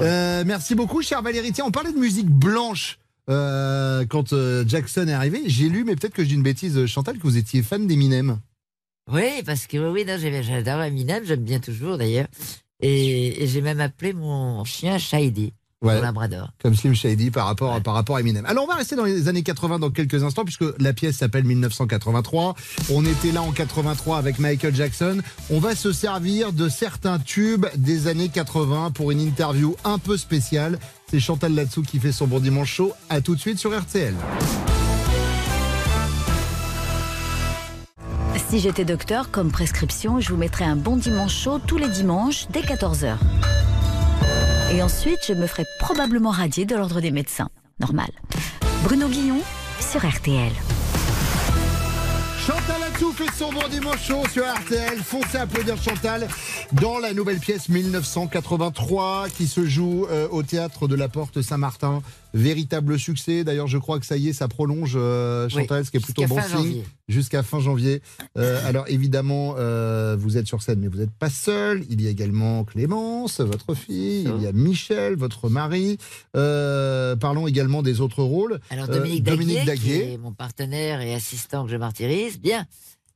Euh, merci beaucoup, cher Valérie. Tiens, on parlait de musique blanche. euh, quand euh, Jackson est arrivé, j'ai lu, mais peut-être que je dis une bêtise, Chantal, que vous étiez fan d'Eminem. Oui, parce que oui, non, j'adore Eminem, j'aime bien toujours d'ailleurs. Et, et j'ai même appelé mon chien Shady, Ouais. mon labrador. Comme Slim Shady par rapport, par rapport à Eminem. Alors on va rester dans les années 80 dans quelques instants puisque la pièce s'appelle 1983. On était là en 83 avec Michael Jackson. On va se servir de certains tubes des années 80 pour une interview un peu spéciale. C'est Chantal Latsou qui fait son bon dimanche chaud. À tout de suite sur RTL. Si j'étais docteur, comme prescription, je vous mettrais un bon dimanche chaud tous les dimanches dès 14h. Et ensuite, je me ferai probablement radier de l'ordre des médecins. Normal. Bruno Guillon sur RTL. Chantal Latsou fait son bon dimanche chaud sur RTL. Foncez applaudir Chantal dans la nouvelle pièce 1983 qui se joue euh, au théâtre de la Porte Saint-Martin. Véritable succès. D'ailleurs, je crois que ça y est, ça prolonge euh, Chantal, ce qui est plutôt bon signe. Jusqu'à fin janvier. Euh, alors évidemment, euh, vous êtes sur scène, mais vous n'êtes pas seul. Il y a également Clémence, votre fille. Il y a Michel, votre mari. Euh, parlons également des autres rôles. Alors Dominique, Daguier, qui est mon partenaire et assistant que je martyrise, bien.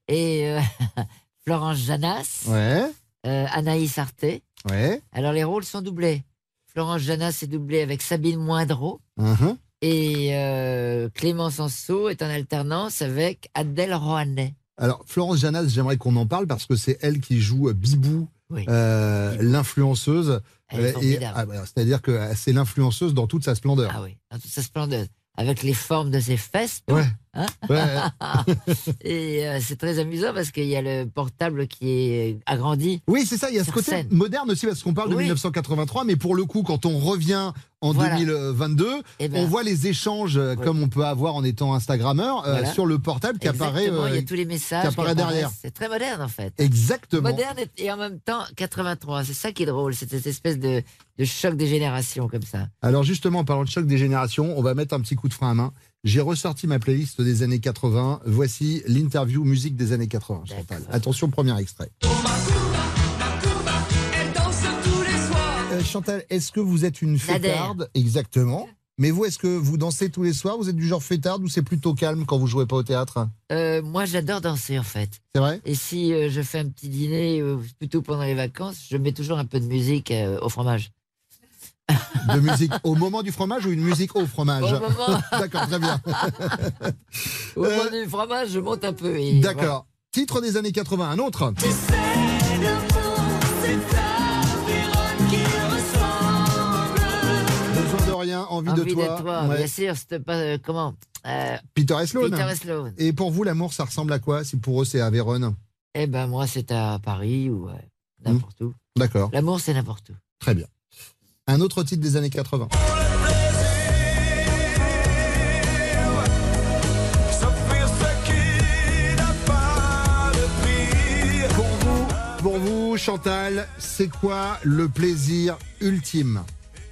Et Florence Janas, Ouais, Anaïs Arté. ouais. Alors les rôles sont doublés. Florence Janas est doublée avec Sabine Moindreau. Mhm. Et euh, Clémence Anceau est en alternance avec Adèle Rohanet. Alors, Florence Janas, j'aimerais qu'on en parle parce que c'est elle qui joue Bibou, Oui. euh, l'influenceuse. Elle est Euh, et formidable. ah, bah, C'est-à-dire que euh, c'est l'influenceuse dans toute sa splendeur. Ah oui, dans toute sa splendeur. Avec les formes de ses fesses. tout, Ouais. Hein. Ouais. et euh, c'est très amusant parce qu'il y a le portable qui est agrandi. Oui, c'est ça, il y a ce côté scène. moderne aussi, parce qu'on parle de Oui. 1983, mais pour le coup, quand on revient en Voilà. 2022, Eh ben. on voit les échanges euh, comme on peut avoir en étant Instagrammeur euh, sur le portable qui apparaît. Exactement, il y euh, a tous les messages qui apparaît derrière. C'est très moderne en fait. Exactement. Moderne et- et en même temps 83. C'est ça qui est drôle, c'est cette espèce de, de choc des générations comme ça. Alors justement, en parlant de choc des générations, on va mettre un petit coup de frein à main. J'ai ressorti ma playlist des années 80. Voici l'interview musique des années 80. Chantal. Attention, premier extrait. Euh, Chantal, est-ce que vous êtes une fêtarde? Exactement. Mais vous, est-ce que vous dansez tous les soirs? Vous êtes du genre fêtarde ou c'est plutôt calme quand vous jouez pas au théâtre? Euh, moi j'adore danser en fait. C'est vrai? Et si euh, je fais un petit dîner, plutôt pendant les vacances, je mets toujours un peu de musique au fromage. De musique au moment du fromage ou une musique au fromage Au moment. D'accord, très bien. Au moment du fromage, je monte un peu. et voilà. D'accord. Titre des années 80, un autre. Besoin de rien, envie, Envie de toi. Ouais. bien sûr. C'était pas euh, comment euh, Peter et Sloan. Peter et Sloan. Et pour vous, l'amour, ça ressemble à quoi Si pour eux, c'est à Vérone. Eh ben moi, c'est à Paris ou euh, n'importe où. D'accord, L'amour, c'est n'importe où. très bien. Un autre titre des années 80. Pour vous, pour vous, Chantal, c'est quoi le plaisir ultime?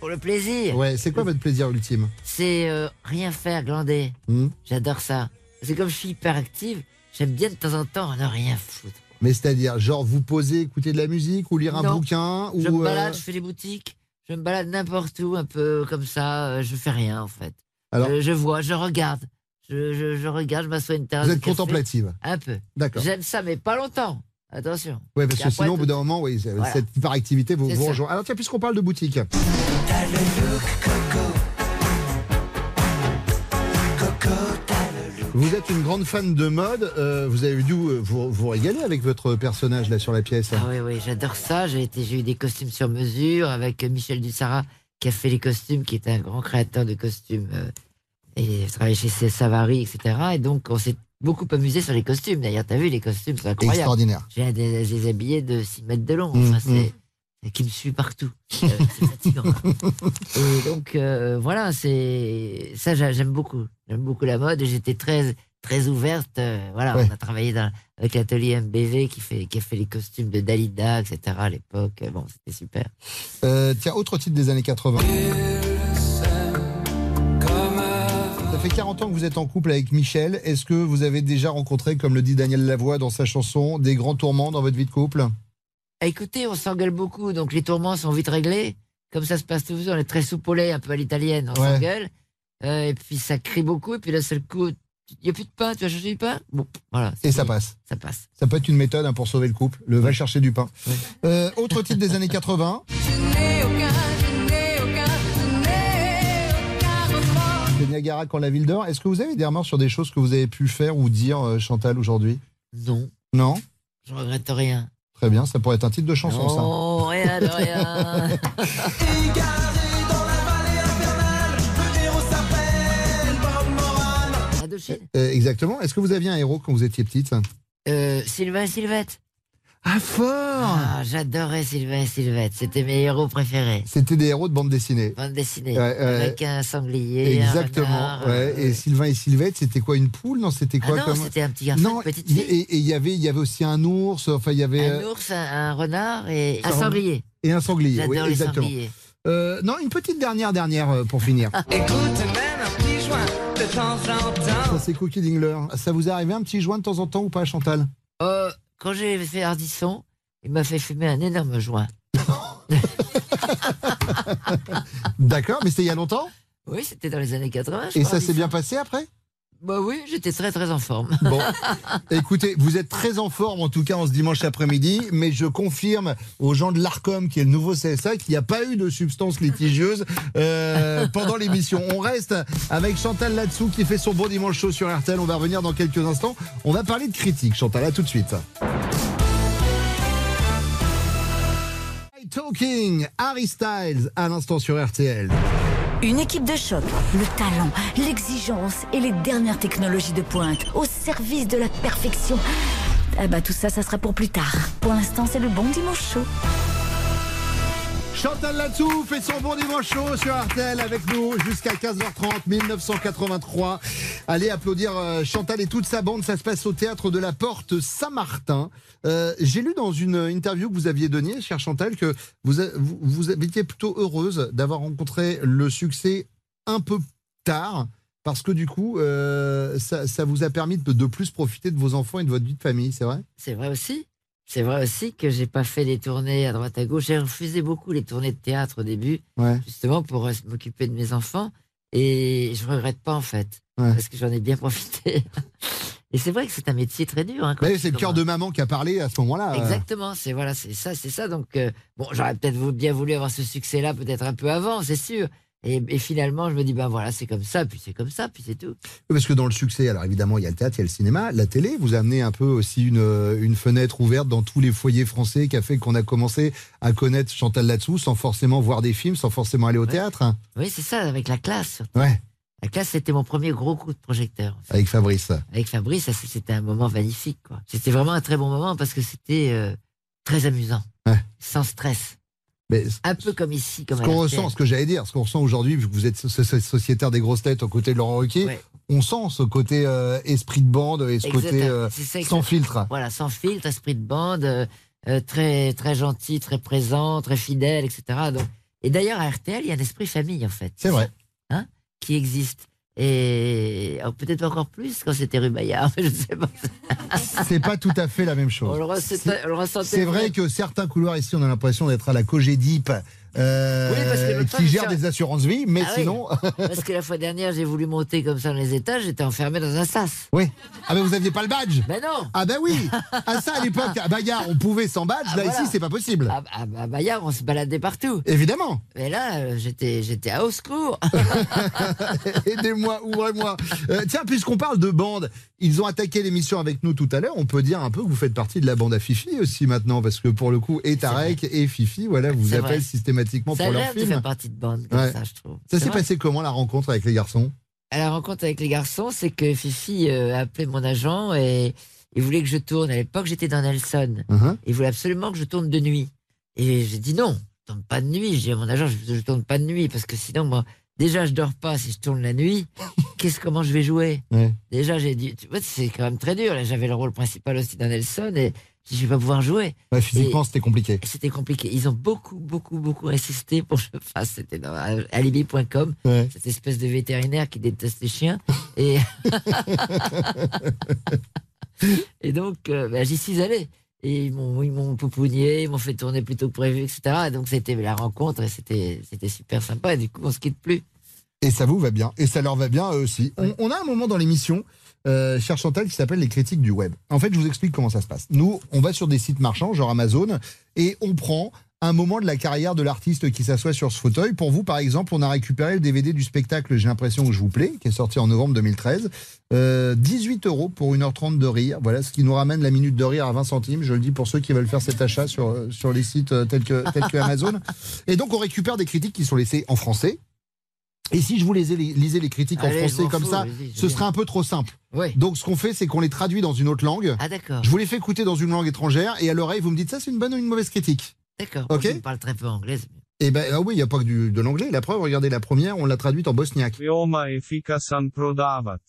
Pour le plaisir? Ouais, c'est quoi votre plaisir ultime? C'est euh, rien faire, glander. Hmm? J'adore ça. C'est comme je suis hyper active, j'aime bien de temps en temps ne rien foutre. Mais c'est-à-dire, genre, vous posez, écouter de la musique ou lire un Non. bouquin ou Je me euh, balade, je fais des boutiques, je me balade n'importe où, un peu comme ça, euh, je fais rien en fait. Alors- je, je vois, je regarde. Je, je, je regarde, je m'assois une terrasse. Vous êtes contemplative. Un peu. D'accord. J'aime ça, mais pas longtemps. Attention. Oui, parce que sinon, au bout d'un moment, oui, Voilà. cette hyperactivité vous, vous rejoint. Alors, tiens, puisqu'on parle de boutique. Vous êtes une grande fan de mode. euh, vous avez dû euh, vous, vous régaler avec votre personnage là sur la pièce. Ah oui, oui, j'adore ça. J'ai été, j'ai eu des costumes sur mesure avec Michel Dussara qui a fait les costumes, qui est un grand créateur de costumes. euh, et il travaille chez Savary, etc. Et donc, on s'est beaucoup amusé sur les costumes. D'ailleurs, t'as vu, les costumes, c'est incroyable. Extraordinaire. J'ai des, des habillés de 6 mètres de long. Mm, Enfin, c'est, c'est qui me suit partout. Euh, c'est fatigant. et donc, euh, voilà, c'est, ça, j'a- j'aime beaucoup. J'aime beaucoup la mode et j'étais très, très ouverte. euh, voilà, Ouais. on a travaillé dans, avec l'atelier MBV qui, fait, qui a fait les costumes de Dalida, etc. à l'époque. Bon, c'était super. Euh, tiens, autre titre des années 80. Ça fait 40 ans que vous êtes en couple avec Michel. Est-ce que vous avez déjà rencontré, comme le dit Daniel Lavoie dans sa chanson, des grands tourments dans votre vie de couple? Écoutez, on s'engueule beaucoup, donc les tourments sont vite réglés. Comme ça se passe toujours, on est très soupolé, un peu à l'italienne, on Ouais. s'engueule. Euh, et puis ça crie beaucoup, et puis d'un seul coup, il n'y a plus de pain, tu vas chercher du pain? Bon, voilà. Et ça passe. Ça passe. Ça peut être une méthode hein, pour sauver le couple. Le va chercher du pain. Euh, autre titre des années 80. C'est Niagara quand la ville dort. Est-ce que vous avez des remarques sur des choses que vous avez pu faire ou dire, euh, Chantal, aujourd'hui? Non, Non? Je regrette rien. Très bien, ça pourrait être un titre de chanson, ça. Non, rien de rien. Exactement. Est-ce que vous aviez un héros quand vous étiez petite? Euh, Sylvain et Sylvette. Ah, fort Ah, J'adorais Sylvain et Sylvette. C'était mes héros préférés. C'était des héros de bande dessinée. Bande dessinée. Ouais. Avec un sanglier. un Exactement. renard, ouais. euh, Et Sylvain et Sylvette, c'était quoi une poule? Non, c'était Ah quoi non, comme c'était un petit garçon, Non, une petite il- fille. et et il y avait, il y avait aussi un ours. Enfin, il y avait Un euh, ours, un, un renard et un sanglier. et un sanglier. J'adore Oui, les exactement. sangliers. Euh, non, une petite dernière, dernière euh, pour finir. Écoute même un petit joint de temps en temps. Ça, c'est Cookie Dingler. Ça vous est arrivé un petit joint de temps en temps ou pas, Chantal? Euh, quand j'ai fait Ardisson, il m'a fait fumer un énorme joint. D'accord, mais c'était il y a longtemps? Oui, c'était dans les années 80. je Et crois, ça s'est Ardisson. bien passé après? Bah oui, j'étais très très en forme. Bon, écoutez, vous êtes très en forme en tout cas en ce dimanche après-midi, mais je confirme aux gens de l'ARCOM, qui est le nouveau CSA, qu'il n'y a pas eu de substance litigieuse euh, pendant l'émission. On reste avec Chantal Latsou qui fait son beau dimanche chaud sur RTL. On va revenir dans quelques instants. On va parler de critique. Chantal, à tout de suite. Talking, Harry Styles, à l'instant sur RTL. Une équipe de choc, le talent, l'exigence et les dernières technologies de pointe au service de la perfection. Eh ben tout ça, ça sera pour plus tard. Pour l'instant, c'est le bon dimanche chaud. Chantal Latsou fait son bon dimanche chaud sur RTL avec nous jusqu'à 15h30, 1983. Allez applaudir euh, Chantal et toute sa bande. Ça se passe au théâtre de la Porte Saint-Martin. Euh, J'ai lu dans une interview que vous aviez donnée, chère Chantal, que vous, vous étiez plutôt heureuse d'avoir rencontré le succès un peu tard. Parce que du coup, euh, ça, ça vous a permis de, de plus profiter de vos enfants et de votre vie de famille, c'est vrai? C'est vrai aussi. C'est vrai aussi que j'ai pas fait des tournées à droite à gauche. J'ai refusé beaucoup les tournées de théâtre au début, Ouais. justement pour euh, m'occuper de mes enfants. Et je regrette pas en fait, Ouais. parce que j'en ai bien profité. Et c'est vrai que c'est un métier très dur. Hein, Mais c'est le cœur de maman qui a parlé à ce moment-là. euh. Exactement, c'est voilà, c'est ça, c'est ça. Donc euh, bon, j'aurais peut-être bien voulu avoir ce succès-là, peut-être un peu avant, c'est sûr. Et, et finalement, je me dis ben voilà, c'est comme ça, puis c'est comme ça, puis c'est tout. Parce que dans le succès, alors évidemment, il y a le théâtre, il y a le cinéma, la télé, vous amenez un peu aussi une, euh, une fenêtre ouverte dans tous les foyers français qui a fait qu'on a commencé à connaître Chantal Latsou sans forcément voir des films, sans forcément aller au théâtre. hein. Oui, c'est ça, avec la classe. surtout. Ouais, La classe, c'était mon premier gros coup de projecteur. en fait. avec Fabrice. Avec Fabrice, c'était un moment magnifique. C'était vraiment un très bon moment parce que c'était euh, très amusant, Ouais. sans stress. Mais Un peu comme ici, comme ce qu'on ressent, ce que j'allais dire, ce qu'on ressent aujourd'hui, vu que vous êtes so- so- sociétaire des grosses têtes aux côtés de Laurent Ruquier, Ouais. on sent ce côté euh, esprit de bande et ce côté euh, ça, sans filtre. Voilà, sans filtre, esprit de bande, euh, euh, très très gentil, très présent, très fidèle, etc. Donc, et d'ailleurs à RTL, il y a un esprit famille en fait. C'est vrai. Hein, qui existe. Et alors, peut-être encore plus quand c'était rue Bayard, je ne sais pas. C'est pas tout à fait la même chose. C'est vrai que certains couloirs ici, on a l'impression d'être à la Cogedip, euh, Oui, parce que qui gère des assurances vie, mais Ah oui. sinon. Parce que la fois dernière, j'ai voulu monter comme ça dans les étages, j'étais enfermé dans un sas. oui. Ah, mais vous aviez pas le badge Ben non Ah, bah oui Ah, ça, à l'époque, à Bayard, on pouvait sans badge, Ah, là, voilà. ici, c'est pas possible. à, à- à Bayard, on se baladait partout. Évidemment Mais là, euh, j'étais, j'étais à au secours. Aidez-moi, ouvrez-moi. Euh, tiens, puisqu'on parle de bande, ils ont attaqué l'émission avec nous tout à l'heure. On peut dire un peu que vous faites partie de la bande à Fifi aussi maintenant, parce que pour le coup, et Tarek et Fifi, voilà, vous appellent vrai. systématiquement Ça pour leur film. faire partie de bande, comme Ouais. ça, je trouve. Ça s'est passé comment la rencontre avec les garçons? À la rencontre avec les garçons, c'est que Fifi euh, a appelé mon agent et il voulait que je tourne. À l'époque, j'étais dans Nelson. Mhm. Il voulait absolument que je tourne de nuit. Et j'ai dit non, je tourne pas de nuit. J'ai dit à mon agent, je, je tourne pas de nuit parce que sinon, moi, déjà, je dors pas si je tourne la nuit. Qu'est-ce comment je vais jouer Ouais. Déjà, j'ai dit, tu vois, c'est quand même très dur. Là, j'avais le rôle principal aussi dans Nelson et je vais pas pouvoir jouer. Ouais, Physiquement, c'était compliqué. C'était compliqué. Ils ont beaucoup, beaucoup, beaucoup insisté pour que je fasse. C'était dans alibi.com, Ouais. cette espèce de vétérinaire qui déteste les chiens. Et, et donc, euh, bah, j'y suis allé. Et ils m'ont, ils m'ont ils m'ont fait tourner plus tôt que prévu, etc. Et donc, c'était la rencontre et c'était, c'était super sympa. Et du coup, on se quitte plus. Et ça vous va bien. Et ça leur va bien à eux aussi. On, on a un moment dans l'émission, euh, cher Chantal, qui s'appelle les critiques du web. En fait, je vous explique comment ça se passe. Nous, on va sur des sites marchands, genre Amazon, et on prend un moment de la carrière de l'artiste qui s'assoit sur ce fauteuil. Pour vous, par exemple, on a récupéré le DVD du spectacle J'ai l'impression que je vous plais, qui est sorti en novembre 2013. Euh, 18 euros pour 1h30 de rire. Voilà ce qui nous ramène la minute de rire à 20 centimes. Je le dis pour ceux qui veulent faire cet achat sur, euh, sur les sites euh, tels que, tels que Amazon. Et donc, on récupère des critiques qui sont laissées en français, Et si je vous lisais les, lisais les critiques Allez, en français comme fous, ça, ce serait un peu trop simple. Oui. Donc ce qu'on fait, c'est qu'on les traduit dans une autre langue. Ah d'accord. Je vous les fais écouter dans une langue étrangère et à l'oreille, vous me dites ça, c'est une bonne ou une mauvaise critique. D'accord. Ok. Je parle très peu anglais. Eh ben ah oui, il n'y a pas que du- de l'anglais. La preuve, regardez la première, on l'a traduite en bosniaque. Veoma efikasan prodavac.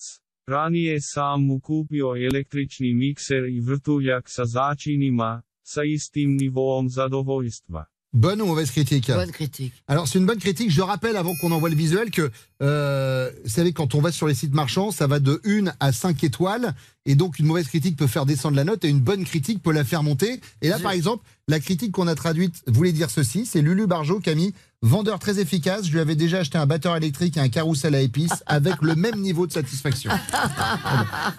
Ranije sam kupio električni mikser i vrtuljak sa začinima, sa istim nivoom zadovoljstva. Bonne ou mauvaise critique Bonne critique. Alors c'est une bonne critique. Je rappelle avant qu'on envoie le visuel que euh, vous savez quand on va sur les sites marchands, ça va de 1 à 5 étoiles et donc une mauvaise critique peut faire descendre la note et une bonne critique peut la faire monter. Et là par exemple, la critique qu'on a traduite voulait dire ceci, c'est Lulu Barjot qui a mis vendeur très efficace, je lui avais déjà acheté un batteur électrique et un carrousel à épices avec le même niveau de satisfaction.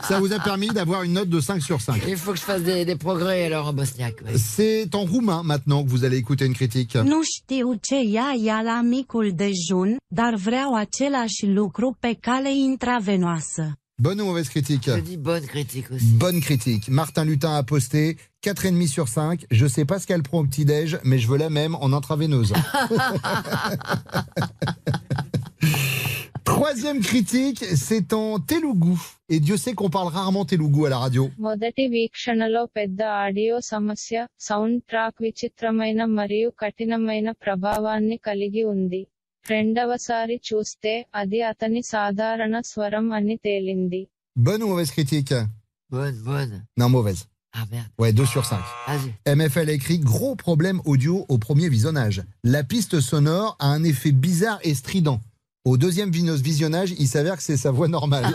Ça vous a permis d'avoir une note de 5 sur 5. Il faut que je fasse des, des progrès alors en bosniaque. oui. C'est en roumain maintenant que vous allez écouter une critique. Nu știu ce ia ea la micul dejun, dar vreau același lucru pe cale intravenoasă. Bonne ou mauvaise critique Je dis bonne critique aussi. Bonne critique. Martin Lutin a posté 4,5 sur 5. Je sais pas ce qu'elle prend au petit-déj, mais je veux la même en intraveineuse. Troisième critique, c'est en Telugu. Et Dieu sait qu'on parle rarement Telugu à la radio. మొదటి వీక్షణలో పెద్ద ఆడియో సమస్య sound track విచిత్రమైన మరియు కఠినమైన ప్రభావాన్ని కలిగి ఉంది రెండవసారి చూస్తే అది అతని సాధారణ స్వరం అని తేలింది Bonne ou mauvaise critique Bonne, bonne. Non, mauvaise. Ah merde. Ouais, 2 sur 5. Vas-y. MFL a écrit gros problème audio au premier visionnage. La piste sonore a un effet bizarre et strident. Au deuxième vinos- visionnage, il s'avère que c'est sa voix normale.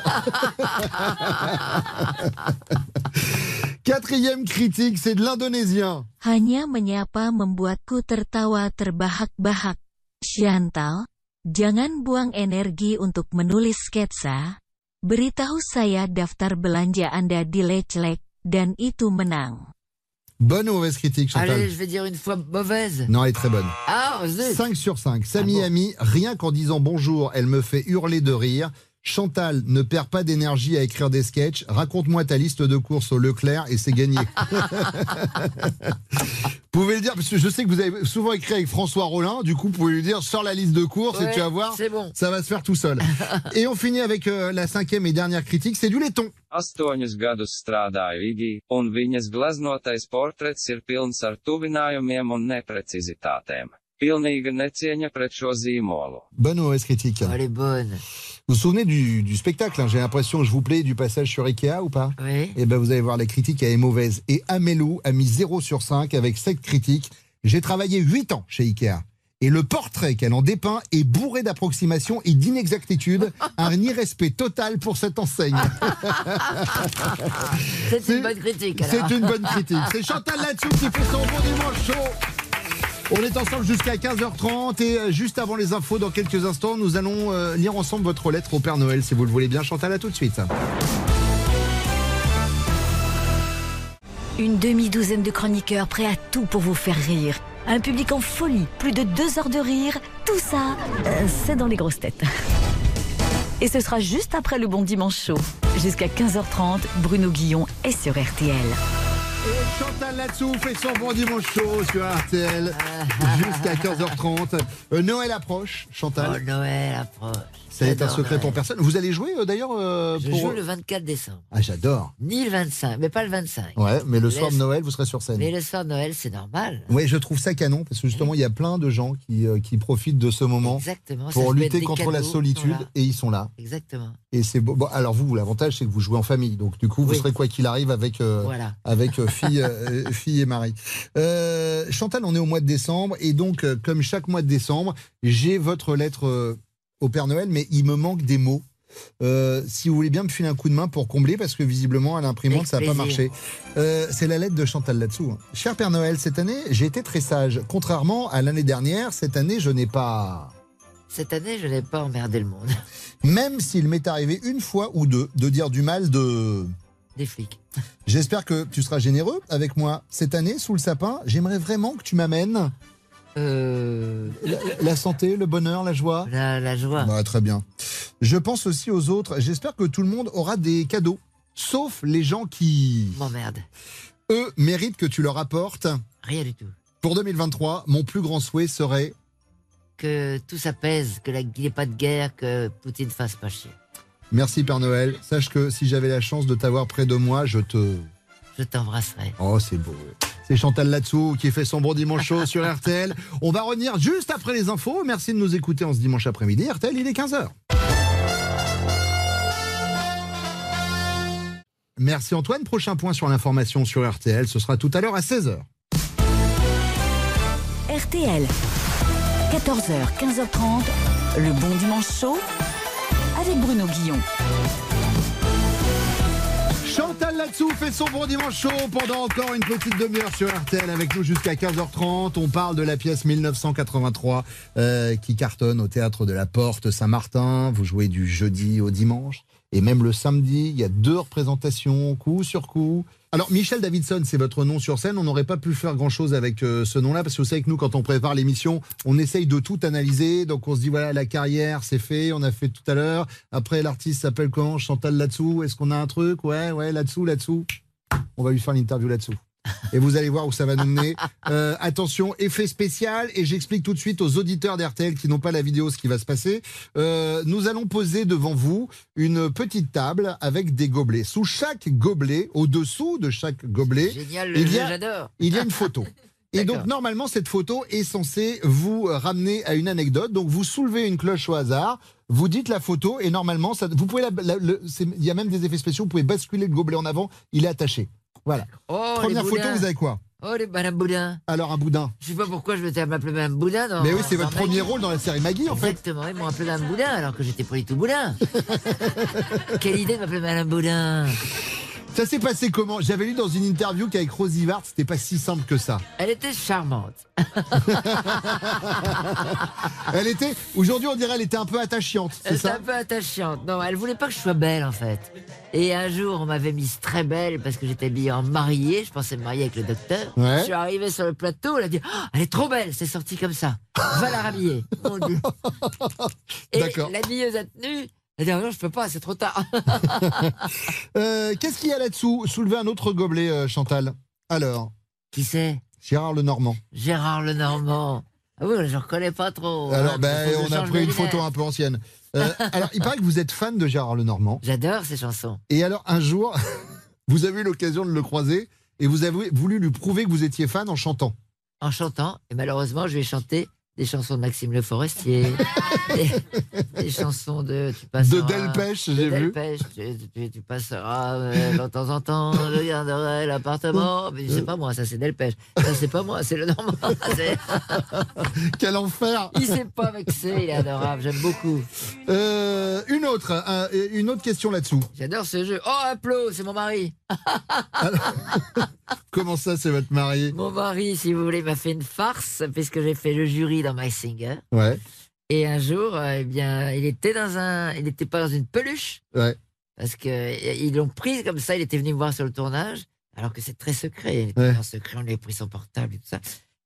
Quatrième critique, c'est de l'indonésien. Hanya menyapa membuatku tertawa terbahak-bahak. Chantal, jangan buang energi untuk menulis sketsa. Beritahu saya daftar belanja Anda di Lechlek, dan itu menang. Bonne ou mauvaise critique, Chantal Allez, je vais dire une fois mauvaise. Non, elle est très bonne. Ah, zut. 5 sur 5. Ah Samy Ami, rien qu'en disant bonjour, elle me fait hurler de rire. Chantal, ne perds pas d'énergie à écrire des sketchs. Raconte-moi ta liste de courses au Leclerc et c'est gagné. vous pouvez le dire, parce que je sais que vous avez souvent écrit avec François Rollin. Du coup, vous pouvez lui dire, sors la liste de courses et tu vas voir, c'est bon. ça va se faire tout seul. et on finit avec euh, la cinquième et dernière critique, c'est du laiton. Astoņus gadus strādāju Igī, un viņas gleznotais portrets ir pilns ar tuvinājumiem un neprecizitātēm. Bonne ou mauvaise critique Elle est bonne. Vous vous souvenez du, du spectacle hein J'ai l'impression que je vous plais du passage sur Ikea ou pas Oui. Eh ben vous allez voir, la critique elle est mauvaise. Et Amelou a mis 0 sur 5 avec cette critique. J'ai travaillé 8 ans chez Ikea. Et le portrait qu'elle en dépeint est bourré d'approximations et d'inexactitudes. Un irrespect total pour cette enseigne. C'est une bonne critique. alors. C'est une bonne critique. C'est Chantal là-dessous qui fait son bon dimanche chaud. On est ensemble jusqu'à 15h30 et euh, juste avant les infos, dans quelques instants, nous allons euh, lire ensemble votre lettre au Père Noël, si vous le voulez bien. Chantal, à tout de suite. Une demi-douzaine de chroniqueurs prêts à tout pour vous faire rire. Un public en folie, plus de deux heures de rire. Tout ça, euh, c'est dans les grosses têtes. Et ce sera juste après le bon dimanche chaud. Jusqu'à 15h30, Bruno Guillon est sur RTL. Chantal là-dessous fait son bon dimanche chaud sur RTL jusqu'à 15h30. Euh, Noël approche, Chantal. Oh, Noël approche. Ça est un secret pour personne. Vous allez jouer euh, d'ailleurs euh, Je pour... joue le 24 décembre. Ah, j'adore. Ni le 25, mais pas le 25. Ouais, mais le soir de Noël, vous serez sur scène. Mais le soir de Noël, c'est normal. Oui, je trouve ça canon parce que justement, il y a plein de gens qui, euh, qui profitent de ce moment Exactement. pour lutter contre la solitude et ils sont là. Exactement. Et c'est beau. Bon, alors vous, l'avantage, c'est que vous jouez en famille, donc du coup, vous Oui. serez quoi qu'il arrive avec euh, Voilà. avec euh, fille, fille et mari. Chantal, on est au mois de décembre et donc, comme chaque mois de décembre, j'ai votre lettre au Père Noël, mais il me manque des mots. Euh, si vous voulez bien me filer un coup de main pour combler, parce que visiblement à l'imprimante ça n'a pas marché. Euh, c'est la lettre de Chantal là-dessous. hein. Cher Père Noël, cette année j'ai été très sage. Contrairement à l'année dernière, cette année je n'ai pas. Cette année, je n'ai pas emmerdé le monde. Même s'il m'est arrivé une fois ou deux de dire du mal de. Des flics. J'espère que tu seras généreux avec moi cette année sous le sapin. J'aimerais vraiment que tu m'amènes Euh, la, la santé, le bonheur, la joie. la, la joie. Bah, très bien. Je pense aussi aux autres. J'espère que tout le monde aura des cadeaux, sauf les gens qui, M'emmerde. eux, méritent que tu leur apportes. Rien du tout. Pour 2023, mon plus grand souhait serait que tout s'apaise, que la- qu'il n'y ait pas de guerre, que Poutine fasse pas chier. Merci Père Noël. Sache que si j'avais la chance de t'avoir près de moi, je te. Je t'embrasserai. Oh, c'est beau. C'est Chantal Latsou qui fait son bon dimanche chaud sur RTL. On va revenir juste après les infos. Merci de nous écouter en ce dimanche après-midi. RTL, il est 15h. Merci Antoine. Prochain point sur l'information sur RTL, ce sera tout à l'heure à 16h. RTL. 14h, 15h30, le bon dimanche chaud avec Bruno Guillon. Latsou fait son bon dimanche chaud pendant encore une petite demi-heure sur RTL avec nous jusqu'à 15h30. On parle de la pièce 1983 euh, qui cartonne au théâtre de la Porte Saint-Martin. Vous jouez du jeudi au dimanche et même le samedi. Il y a deux représentations, coup sur coup. Alors Michel Davidson, c'est votre nom sur scène. On n'aurait pas pu faire grand-chose avec euh, ce nom-là parce que vous savez que nous, quand on prépare l'émission, on essaye de tout analyser. Donc on se dit voilà, la carrière, c'est fait. On a fait tout à l'heure. Après, l'artiste s'appelle comment? Chantal là-dessous. Est-ce qu'on a un truc? Ouais, ouais, là-dessous, là-dessous. On va lui faire l'interview là-dessous. Et vous allez voir où ça va nous mener. Euh, attention, effet spécial, et j'explique tout de suite aux auditeurs d'RTL qui n'ont pas la vidéo ce qui va se passer. Euh, nous allons poser devant vous une petite table avec des gobelets. Sous chaque gobelet, au-dessous de chaque gobelet, Génial, il y a, il y a une photo. Et donc normalement cette photo est censée vous ramener à une anecdote. Donc vous soulevez une cloche au hasard, vous dites la photo et normalement ça, vous pouvez la- la- le- c'est- il y a même des effets spéciaux. Vous pouvez basculer le gobelet en avant, il est attaché. Voilà. Oh, Première photo, vous avez quoi Oh, les Madame Boudin. Alors un boudin. Je sais pas pourquoi je me m'appeler Madame Boudin. Dans, Mais oui, c'est votre Maggie. premier rôle dans la série Maggie en fait. Exactement, ils m'ont appelé Madame Boudin alors que j'étais pas du tout Boudin. Quelle idée de m'appeler Madame Boudin. Ça s'est passé comment? J'avais lu dans une interview qu'avec Rosie Vart, c'était pas si simple que ça. Elle était charmante. Elle était, aujourd'hui on dirait, elle était un peu attachante, c'est Elle était ça un peu attachante. Non, elle voulait pas que je sois belle en fait. Et un jour, on m'avait mise très belle parce que j'étais habillée en mariée. Je pensais me marier avec le docteur. Ouais. Je suis arrivée sur le plateau. Elle a dit Oh, Elle est trop belle. C'est sorti comme ça. Va la rhabiller. Mon Dieu. Et l'habilleuse a tenu. Elle dit Ah Non, je peux pas, c'est trop tard. Euh, Qu'est-ce qu'il y a là-dessous Soulevez un autre gobelet, euh, Chantal? Alors? Qui c'est? Gérard Lenormand. Gérard Lenormand. Ah oui, je reconnais pas trop. Alors, hein, ben, on a pris une photo un peu ancienne. Euh, alors, il paraît que vous êtes fan de Gérard Lenormand. J'adore ces chansons. Et alors, un jour, vous avez eu l'occasion de le croiser et vous avez voulu lui prouver que vous étiez fan en chantant. En chantant, et malheureusement, je vais chanter des chansons de Maxime Le Forestier, des, des chansons de tu passeras, De Delpech, de j'ai vu. Delpech, tu, tu- tu passeras euh, de temps en temps, je garderai l'appartement. Mais c'est pas moi, ça c'est Delpech. Ça c'est pas moi, c'est le Normand. Quel enfer Il s'est pas vexé, il est adorable, j'aime beaucoup. Euh, Une autre, un- une autre question là-dessous. J'adore ce jeu. Oh, un plot, c'est mon mari. Comment ça, c'est votre mari? Mon mari, si vous voulez, m'a fait une farce puisque j'ai fait le jury dans My Singer. Ouais, Et un jour, euh, eh bien, il était dans un, il n'était pas dans une peluche ouais. parce que euh, ils l'ont pris comme ça. Il était venu me voir sur le tournage, alors que c'est très secret. Il était Ouais. en secret, on lui a pris son portable et tout ça.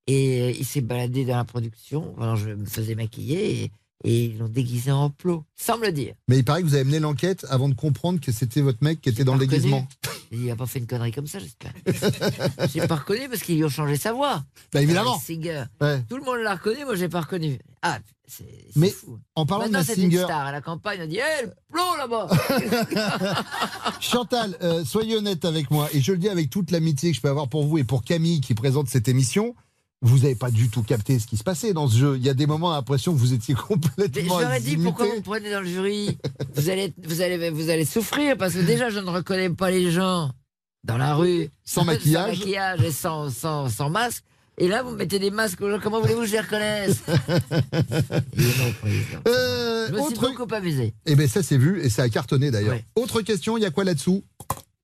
Et euh, il s'est baladé dans la production. Alors je me faisais maquiller et, et ils l'ont déguisé en plot, sans me le dire. Mais il paraît que vous avez mené l'enquête avant de comprendre que c'était votre mec qui était dans le déguisement. Il n'a pas fait une connerie comme ça, j'espère. j'ai pas reconnu parce qu'ils lui ont changé sa voix. Bah, évidemment. Mask Singer. Ouais. Tout le monde l'a reconnu, moi j'ai pas reconnu. Ah, c'est Mais fou. en parlant de Maintenant, Mask c'est une star à la campagne. On dit, hé, le plomb là-bas Chantal, euh, soyez honnête avec moi, et je le dis avec toute l'amitié que je peux avoir pour vous et pour Camille qui présente cette émission. Vous n'avez pas du tout capté ce qui se passait dans ce jeu. Il y a des moments, l'impression que vous étiez complètement. leur ai dit, pourquoi vous me prenez dans le jury? Vous allez, vous, allez, vous allez souffrir parce que déjà, je ne reconnais pas les gens dans la rue. Sans maquillage. sans maquillage et sans, sans, sans masque. Et là, vous mettez des masques aux gens. Comment voulez-vous que je les reconnaisse? Euh, Je me suis autre- beaucoup amusé. Eh bien, ça, c'est vu et ça a cartonné d'ailleurs. Ouais. Autre question, il y a quoi là-dessous?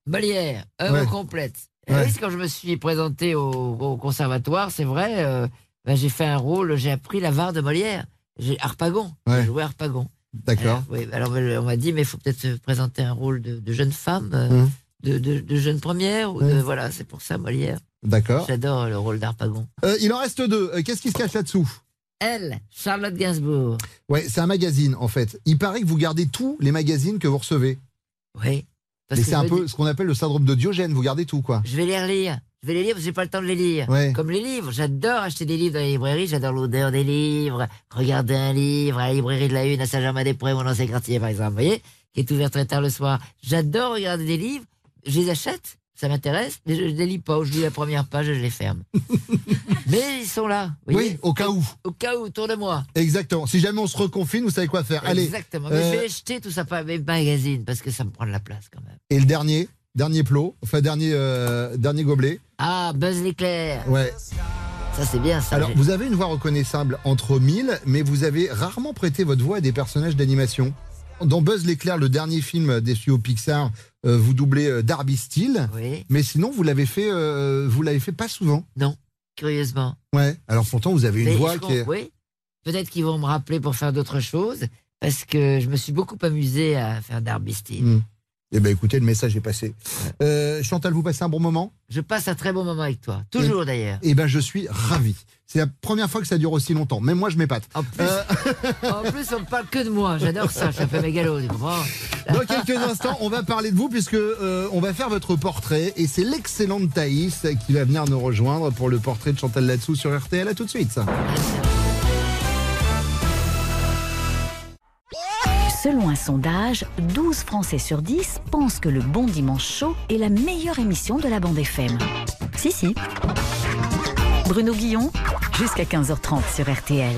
Molière, œuvre Ouais. complète. Ouais. quand je me suis présenté au, au conservatoire, c'est vrai, euh, ben, j'ai fait un rôle, j'ai appris la var de Molière. J'ai Harpagon, Ouais. j'ai joué Harpagon. D'accord. Alors, oui, alors on m'a dit, mais il faut peut-être se présenter un rôle de, de jeune femme, euh, Hum. de, de, de jeune première. Ou voilà, c'est pour ça Molière. D'accord. J'adore le rôle d'Harpagon. Euh, il en reste deux. Euh, Qu'est-ce qui se cache là-dessous? Elle, Charlotte Gainsbourg. Ouais, c'est un magazine en fait. Il paraît que vous gardez tous les magazines que vous recevez. Oui. Parce Mais c'est un peu ce qu'on appelle le syndrome de Diogène. Vous gardez tout, quoi. Je vais les relire. Je vais les lire parce que j'ai pas le temps de les lire. Ouais. Comme les livres. J'adore acheter des livres dans les librairies. J'adore l'odeur des livres. Regarder un livre à la librairie de la Une à Saint-Germain-des-Prés, mon ancien quartier, par exemple. Vous voyez? Qui est ouvert très tard le soir. J'adore regarder des livres. Je les achète. Ça m'intéresse. Mais je ne les lis pas. Je lis la première page et je les ferme. mais ils sont là. vous voyez Oui, au cas où. Au cas où, autour de moi. Exactement. Si jamais on se reconfine, vous savez quoi faire. Allez. Exactement. Mais euh, je vais jeter tout ça par mes magazines parce que ça me prend de la place quand même. Et le dernier, dernier plot, enfin dernier, euh, dernier gobelet. Ah, Buzz l'éclair. Ouais. Ça, c'est bien ça. Alors, vous avez une voix reconnaissable entre mille, mais vous avez rarement prêté votre voix à des personnages d'animation. Dans Buzz l'éclair, le dernier film des studios Pixar, euh, vous doublez euh, Darby Steele. Oui. Mais sinon, vous l'avez fait, euh, vous l'avez fait pas souvent. Non, curieusement. Ouais. Alors pourtant, vous avez une Mais voix qui est. Oui. Peut-être qu'ils vont me rappeler pour faire d'autres choses parce que je me suis beaucoup amusé à faire Darby Steele. Hmm. Eh ben, écoutez, le message est passé. Euh, Chantal, vous passez un bon moment? Je passe un très bon moment avec toi. Toujours d'ailleurs. Eh ben, je suis ravi. C'est la première fois que ça dure aussi longtemps. Même moi, je m'épate. En plus, en plus, on ne parle que de moi. J'adore ça. Je suis un peu mégalo, tu comprends? Dans quelques instants, on va parler de vous puisque euh, on va faire votre portrait et c'est l'excellente Thaïs qui va venir nous rejoindre pour le portrait de Chantal Latsou sur RTL. À tout de suite. Selon un sondage, 12 Français sur 10 pensent que le Bon Dimanche Chaud est la meilleure émission de la bande FM. Si, si. Bruno Guillon, jusqu'à 15h30 sur RTL.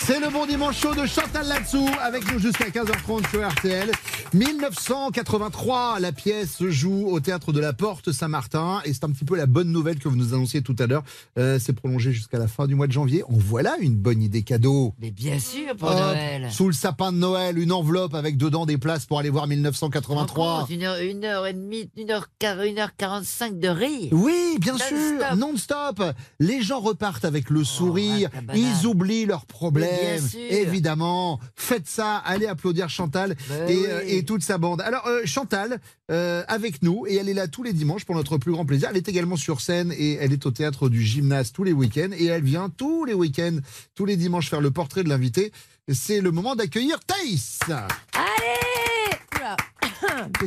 C'est le bon dimanche chaud de Chantal Latsou avec nous jusqu'à 15h30 sur RTL. 1983, la pièce se joue au théâtre de la Porte Saint-Martin et c'est un petit peu la bonne nouvelle que vous nous annonciez tout à l'heure. Euh, c'est prolongé jusqu'à la fin du mois de janvier. En voilà une bonne idée cadeau. Mais bien sûr, pour Hop, Noël. Sous le sapin de Noël, une enveloppe avec dedans des places pour aller voir 1983. Rencontre, Une heure, une heure et demie, une heure, une heure quarante-cinq de rire. Oui, bien sûr, non-stop. Les gens repartent avec le sourire, la banane. ils oublient leurs problèmes. Mais bien sûr. Évidemment, faites ça, allez applaudir Chantal Ben et, oui. euh, et toute sa bande. Alors euh, Chantal, euh, avec nous, et elle est là tous les dimanches pour notre plus grand plaisir. Elle est également sur scène et elle est au théâtre du gymnase tous les week-ends et elle vient tous les week-ends, tous les dimanches faire le portrait de l'invité. C'est le moment d'accueillir Thaïs. Allez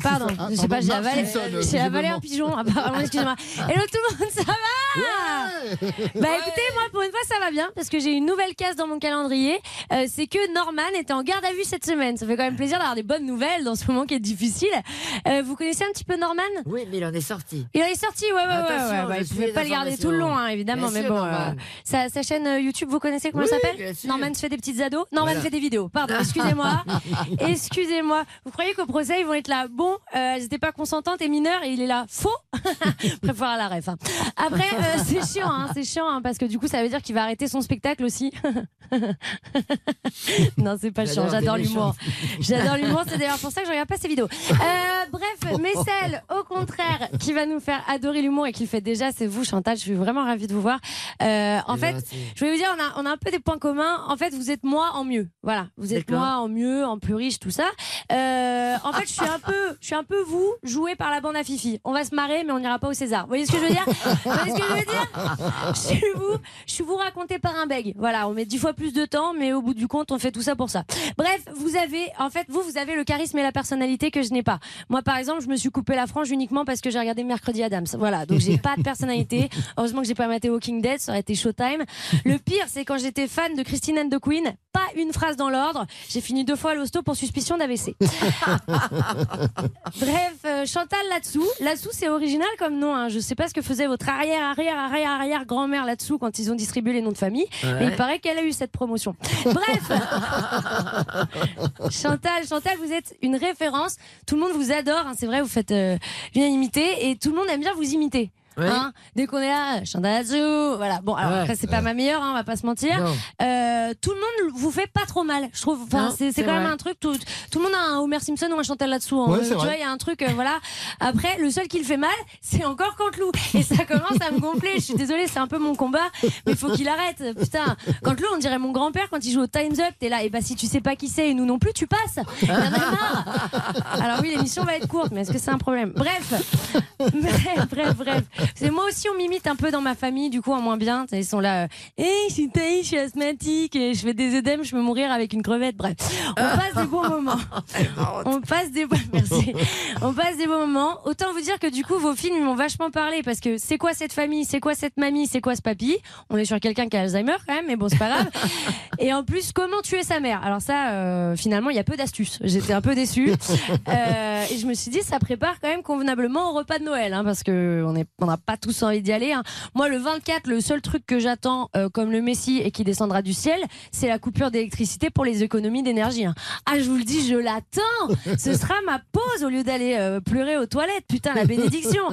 Pardon, c'est Ah, je sais pas, pardon, j'ai avalé, j'ai avalé un pigeon, apparemment, excusez-moi. Hello tout le monde, ça va Bah écoutez, moi pour une fois ça va bien, parce que j'ai une nouvelle case dans mon calendrier, Euh, c'est que Norman était en garde à vue cette semaine. Ça fait quand même plaisir d'avoir des bonnes nouvelles dans ce moment qui est difficile. Euh, vous connaissez un petit peu Norman? Oui, mais il en est sorti. il est sorti, ouais, ouais, ouais. Attention, ouais, bah, je il pouvait pas le garder tout le long, hein, évidemment, Bien mais bon. Euh, sa, sa chaîne YouTube, vous connaissez comment Oui, elle s'appelle. Norman fait des petites ados Norman Voilà. fait des vidéos, pardon, excusez-moi. excusez-moi. Vous croyez qu'au procès, ils vont être là Bon, euh, elles n'étaient pas consentantes et mineures, et il est là Faux Préfère à la ref. hein. Après, euh, c'est chiant, hein, c'est chiant, hein, parce que du coup, ça veut dire qu'il va arrêter son spectacle aussi. non, c'est pas chiant, J'adore l'humour. J'adore l'humour, c'est d'ailleurs pour ça que je regarde pas ses vidéos. Euh, bref, mais celle, au contraire, qui va nous faire adorer l'humour et qui le fait déjà, c'est vous, Chantal. Je suis vraiment ravie de vous voir. Euh, en fait, je vais vous dire, on a, on a un peu des points communs. En fait, vous êtes moi en mieux. Voilà, vous êtes moi en mieux, en plus riche, tout ça. Euh, en fait, je suis un je suis un peu vous, joué par la bande à Fifi. On va se marrer, mais on n'ira pas au César. Vous voyez ce que je veux dire? Ce que je veux dire? Je suis vous, je raconté par un beg. Voilà, on met dix fois plus de temps, mais au bout du compte, on fait tout ça pour ça. Bref, vous avez, en fait, vous, vous avez le charisme et la personnalité que je n'ai pas. Moi, par exemple, je me suis coupé la frange uniquement parce que j'ai regardé Mercredi Adams. Voilà, donc j'ai pas de personnalité. Heureusement que j'ai pas maté Walking Dead, ça aurait été Showtime. Le pire, c'est quand j'étais fan de Christine and the Queen, pas une phrase dans l'ordre. J'ai fini deux fois à l'hosto pour suspicion d'AVC. Bref, euh, Chantal là-dessous. Là-dessous, c'est original comme nom. Hein. Je sais pas ce que faisait votre arrière, arrière, arrière, arrière grand-mère là-dessous quand ils ont distribué les noms de famille. Ouais. Mais il paraît qu'elle a eu cette promotion. Bref, Chantal, Chantal, vous êtes une référence. Tout le monde vous adore. hein. C'est vrai, vous faites euh, l'unanimité et tout le monde aime bien vous imiter. Ouais. Hein Dès qu'on est là, là-dessous. Voilà. Bon, alors Ouais. après, c'est pas ma meilleure, hein, on va pas se mentir. Euh, tout le monde vous fait pas trop mal. Je trouve. Enfin, c'est quand même un truc. Tout, tout le monde a un Homer Simpson ou un Chantal là-dessous. hein. Ouais, c'est tu vrai. vois, il y a un truc. euh, voilà. Après, le seul qui le fait mal, c'est encore Cantelou. Et ça commence à me gonfler. Je suis désolée, c'est un peu mon combat, mais il faut qu'il arrête. Putain, Cantelou, on dirait mon grand-père quand il joue au Times Up. T'es là, et bah si tu sais pas qui c'est et nous non plus, tu passes. Y en a marre. Alors oui, l'émission va être courte, mais est-ce que c'est un problème? Bref, bref, bref, bref. C'est moi aussi, on m'imite un peu dans ma famille, du coup, en moins bien. Ils sont là, hé, je suis Thaïs, je suis asthmatique, et je fais des œdèmes, je peux mourir avec une crevette. Bref, on passe des bons moments. On passe des bons, merci. On passe des bons moments. Autant vous dire que du coup, vos films m'ont vachement parlé parce que c'est quoi cette famille, c'est quoi cette mamie, c'est quoi ce papy? On est sur quelqu'un qui a Alzheimer quand même, mais bon, c'est pas grave. Et en plus, comment tuer sa mère? Alors ça, euh, finalement, il y a peu d'astuces. J'étais un peu déçue. Euh, et je me suis dit, ça prépare quand même convenablement au repas de Noël, hein, parce que on est- on pas tous envie d'y aller. hein. Moi, le 24, le seul truc que j'attends euh, comme le Messie et qui descendra du ciel, c'est la coupure d'électricité pour les économies d'énergie. hein. Ah, je vous le dis, je l'attends. Ce sera ma pause au lieu d'aller euh, pleurer aux toilettes. Putain, la bénédiction.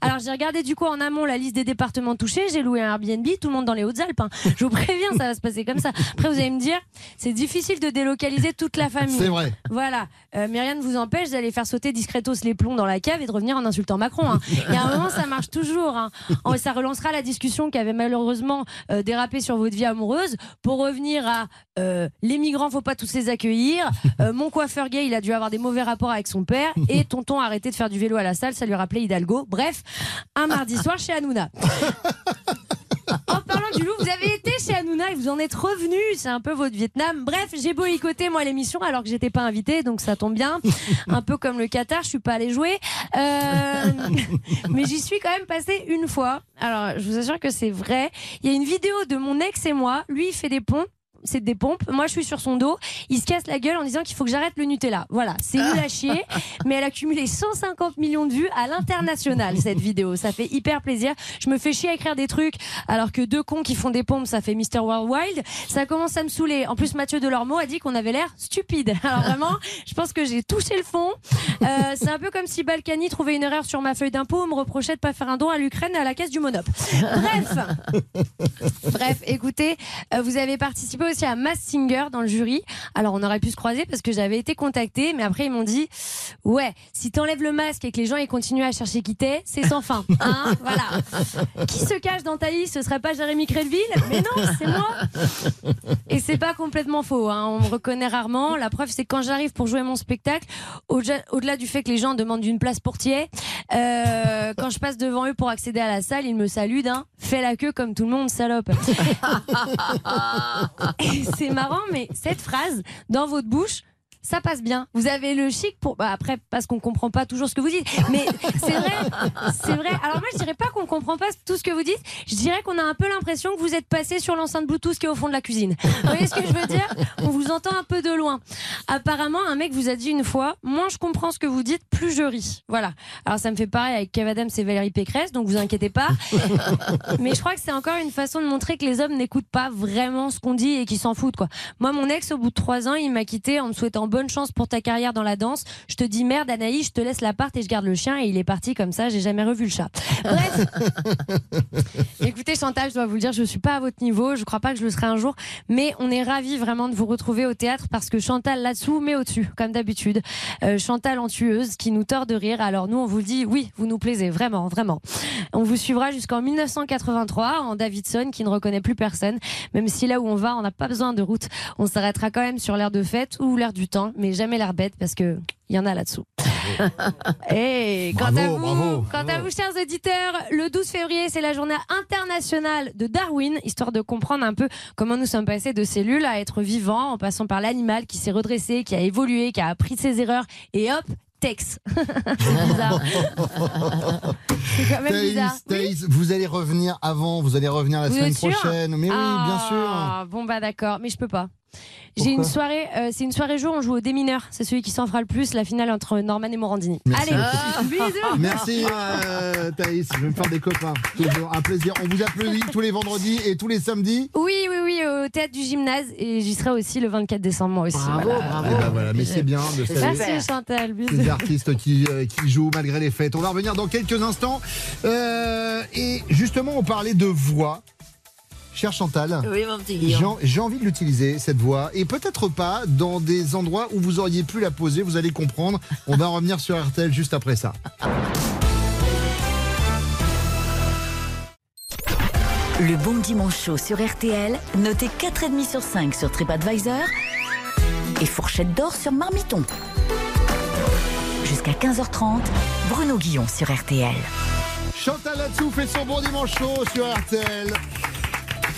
Alors, j'ai regardé du coup en amont la liste des départements touchés. J'ai loué un Airbnb, tout le monde dans les Hautes-Alpes. hein. Je vous préviens, ça va se passer comme ça. Après, vous allez me dire, c'est difficile de délocaliser toute la famille. C'est vrai. Voilà. Euh, mais rien ne vous empêche d'aller faire sauter discretos les plombs dans la cave et de revenir en insultant Macron. Il y a un moment, ça marche toujours. Hein. Ça relancera la discussion qui avait malheureusement euh, dérapé sur votre vie amoureuse pour revenir à euh, les migrants, faut pas tous les accueillir. Euh, mon coiffeur gay, il a dû avoir des mauvais rapports avec son père. Et tonton a arrêté de faire du vélo à la salle, ça lui rappelait Hidalgo. Bref, un mardi soir chez Hanouna. Loup, vous avez été chez Hanouna et vous en êtes revenu. C'est un peu votre Vietnam. Bref, j'ai boycotté moi l'émission alors que j'étais pas invitée, donc ça tombe bien. Un peu comme le Qatar, je suis pas allée jouer. Euh, mais j'y suis quand même passée une fois. Alors, je vous assure que c'est vrai. Il y a une vidéo de mon ex et moi. Lui, il fait des ponts. C'est des pompes. Moi, je suis sur son dos. Il se casse la gueule en disant qu'il faut que j'arrête le Nutella. Voilà, c'est nul à chier. Mais elle a cumulé 150 millions de vues à l'international, cette vidéo. Ça fait hyper plaisir. Je me fais chier à écrire des trucs, alors que deux cons qui font des pompes, ça fait Mr. Worldwide. Ça commence à me saouler. En plus, Mathieu Delormeau a dit qu'on avait l'air stupide. Alors vraiment, je pense que j'ai touché le fond. Euh, c'est un peu comme si Balkany trouvait une erreur sur ma feuille d'impôt, me reprochait de pas faire un don à l'Ukraine à la caisse du Monop. Bref. Bref, écoutez, euh, vous avez participé aussi à Mass Singer dans le jury. Alors, on aurait pu se croiser parce que j'avais été contactée, mais après, ils m'ont dit Ouais, si t'enlèves le masque et que les gens ils continuent à chercher qui t'es, c'est sans fin. Hein voilà. Qui se cache dans ta liste Ce serait pas Jérémy Créleville Mais non, c'est moi. Et c'est pas complètement faux. hein. On me reconnaît rarement. La preuve, c'est que quand j'arrive pour jouer mon spectacle, au-delà du fait que les gens demandent une place pour tiers, euh, quand je passe devant eux pour accéder à la salle, ils me saluent d'un fais la queue comme tout le monde, salope. C'est marrant, mais cette phrase dans votre bouche. Ça passe bien. Vous avez le chic pour. Bah après, parce qu'on comprend pas toujours ce que vous dites. Mais c'est vrai, c'est vrai. Alors moi, je dirais pas qu'on comprend pas tout ce que vous dites. Je dirais qu'on a un peu l'impression que vous êtes passé sur l'enceinte Bluetooth qui est au fond de la cuisine. Vous voyez ce que je veux dire? On vous entend un peu de loin. Apparemment, un mec vous a dit une fois moins je comprends ce que vous dites, plus je ris. Voilà. Alors ça me fait pareil avec Kev Adams et Valérie Pécresse, donc vous inquiétez pas. Mais je crois que c'est encore une façon de montrer que les hommes n'écoutent pas vraiment ce qu'on dit et qu'ils s'en foutent. Quoi. Moi, mon ex, au bout de trois ans, il m'a quitté en me souhaitant bonne chance pour ta carrière dans la danse. Je te dis merde, Anaïs, je te laisse l'appart et je garde le chien. Et il est parti comme ça. J'ai jamais revu le chat. Bref. Écoutez, Chantal, je dois vous le dire, je suis pas à votre niveau. Je crois pas que je le serai un jour. Mais on est ravis vraiment de vous retrouver au théâtre parce que Chantal là-dessous, mais au-dessus, comme d'habitude. Euh, Chantal en tueuse qui nous tord de rire. Alors nous, on vous le dit, oui, vous nous plaisez vraiment, vraiment. On vous suivra jusqu'en 1983 en Davidson qui ne reconnaît plus personne. Même si là où on va, on n'a pas besoin de route. On s'arrêtera quand même sur l'air de fête ou l'air du temps, mais jamais l'air bête parce que il y en a là-dessous. Et quant Bravo, à vous, bravo, quant à vous, chers auditeurs, le 12 février, c'est la journée internationale de Darwin, histoire de comprendre un peu comment nous sommes passés de cellules à être vivants, en passant par l'animal qui s'est redressé, qui a évolué, qui a appris de ses erreurs, et hop, Tex. c'est bizarre. C'est quand même Thaïs, bizarre. Thaïs, vous allez revenir avant, vous allez revenir la Vous semaine sûr prochaine. Mais oui, bien sûr. Ah, Bon bah d'accord, mais je peux pas. J'ai une soirée, euh, c'est une soirée jour, on joue au démineur. C'est celui qui s'en fera le plus, la finale entre Norman et Morandini. Merci. Allez, bisous. Merci euh, Thaïs, je vais me faire des copains. Toujours un plaisir. On vous applaudit tous les vendredis et tous les samedis. Oui, oui, oui, au théâtre du gymnase et j'y serai aussi le 24 décembre moi aussi. Bravo, voilà. bravo. Eh ben voilà, mais c'est bien de saluer Merci Chantal, bisous. ces artistes qui, euh, qui jouent malgré les fêtes. On va revenir dans quelques instants. Euh, et justement, on parlait de voix. Cher Chantal. Oui, mon petit J'ai Guillaume. j'ai envie de l'utiliser, cette voix, et peut-être pas dans des endroits où vous auriez pu la poser, vous allez comprendre. On va revenir sur RTL juste après ça. Le bon dimanche chaud sur RTL, noté 4,5 sur 5 sur TripAdvisor et fourchette d'or sur Marmiton. Jusqu'à 15h30, Bruno Guillon sur RTL. Chantal Latsou fait son bon dimanche chaud sur RTL.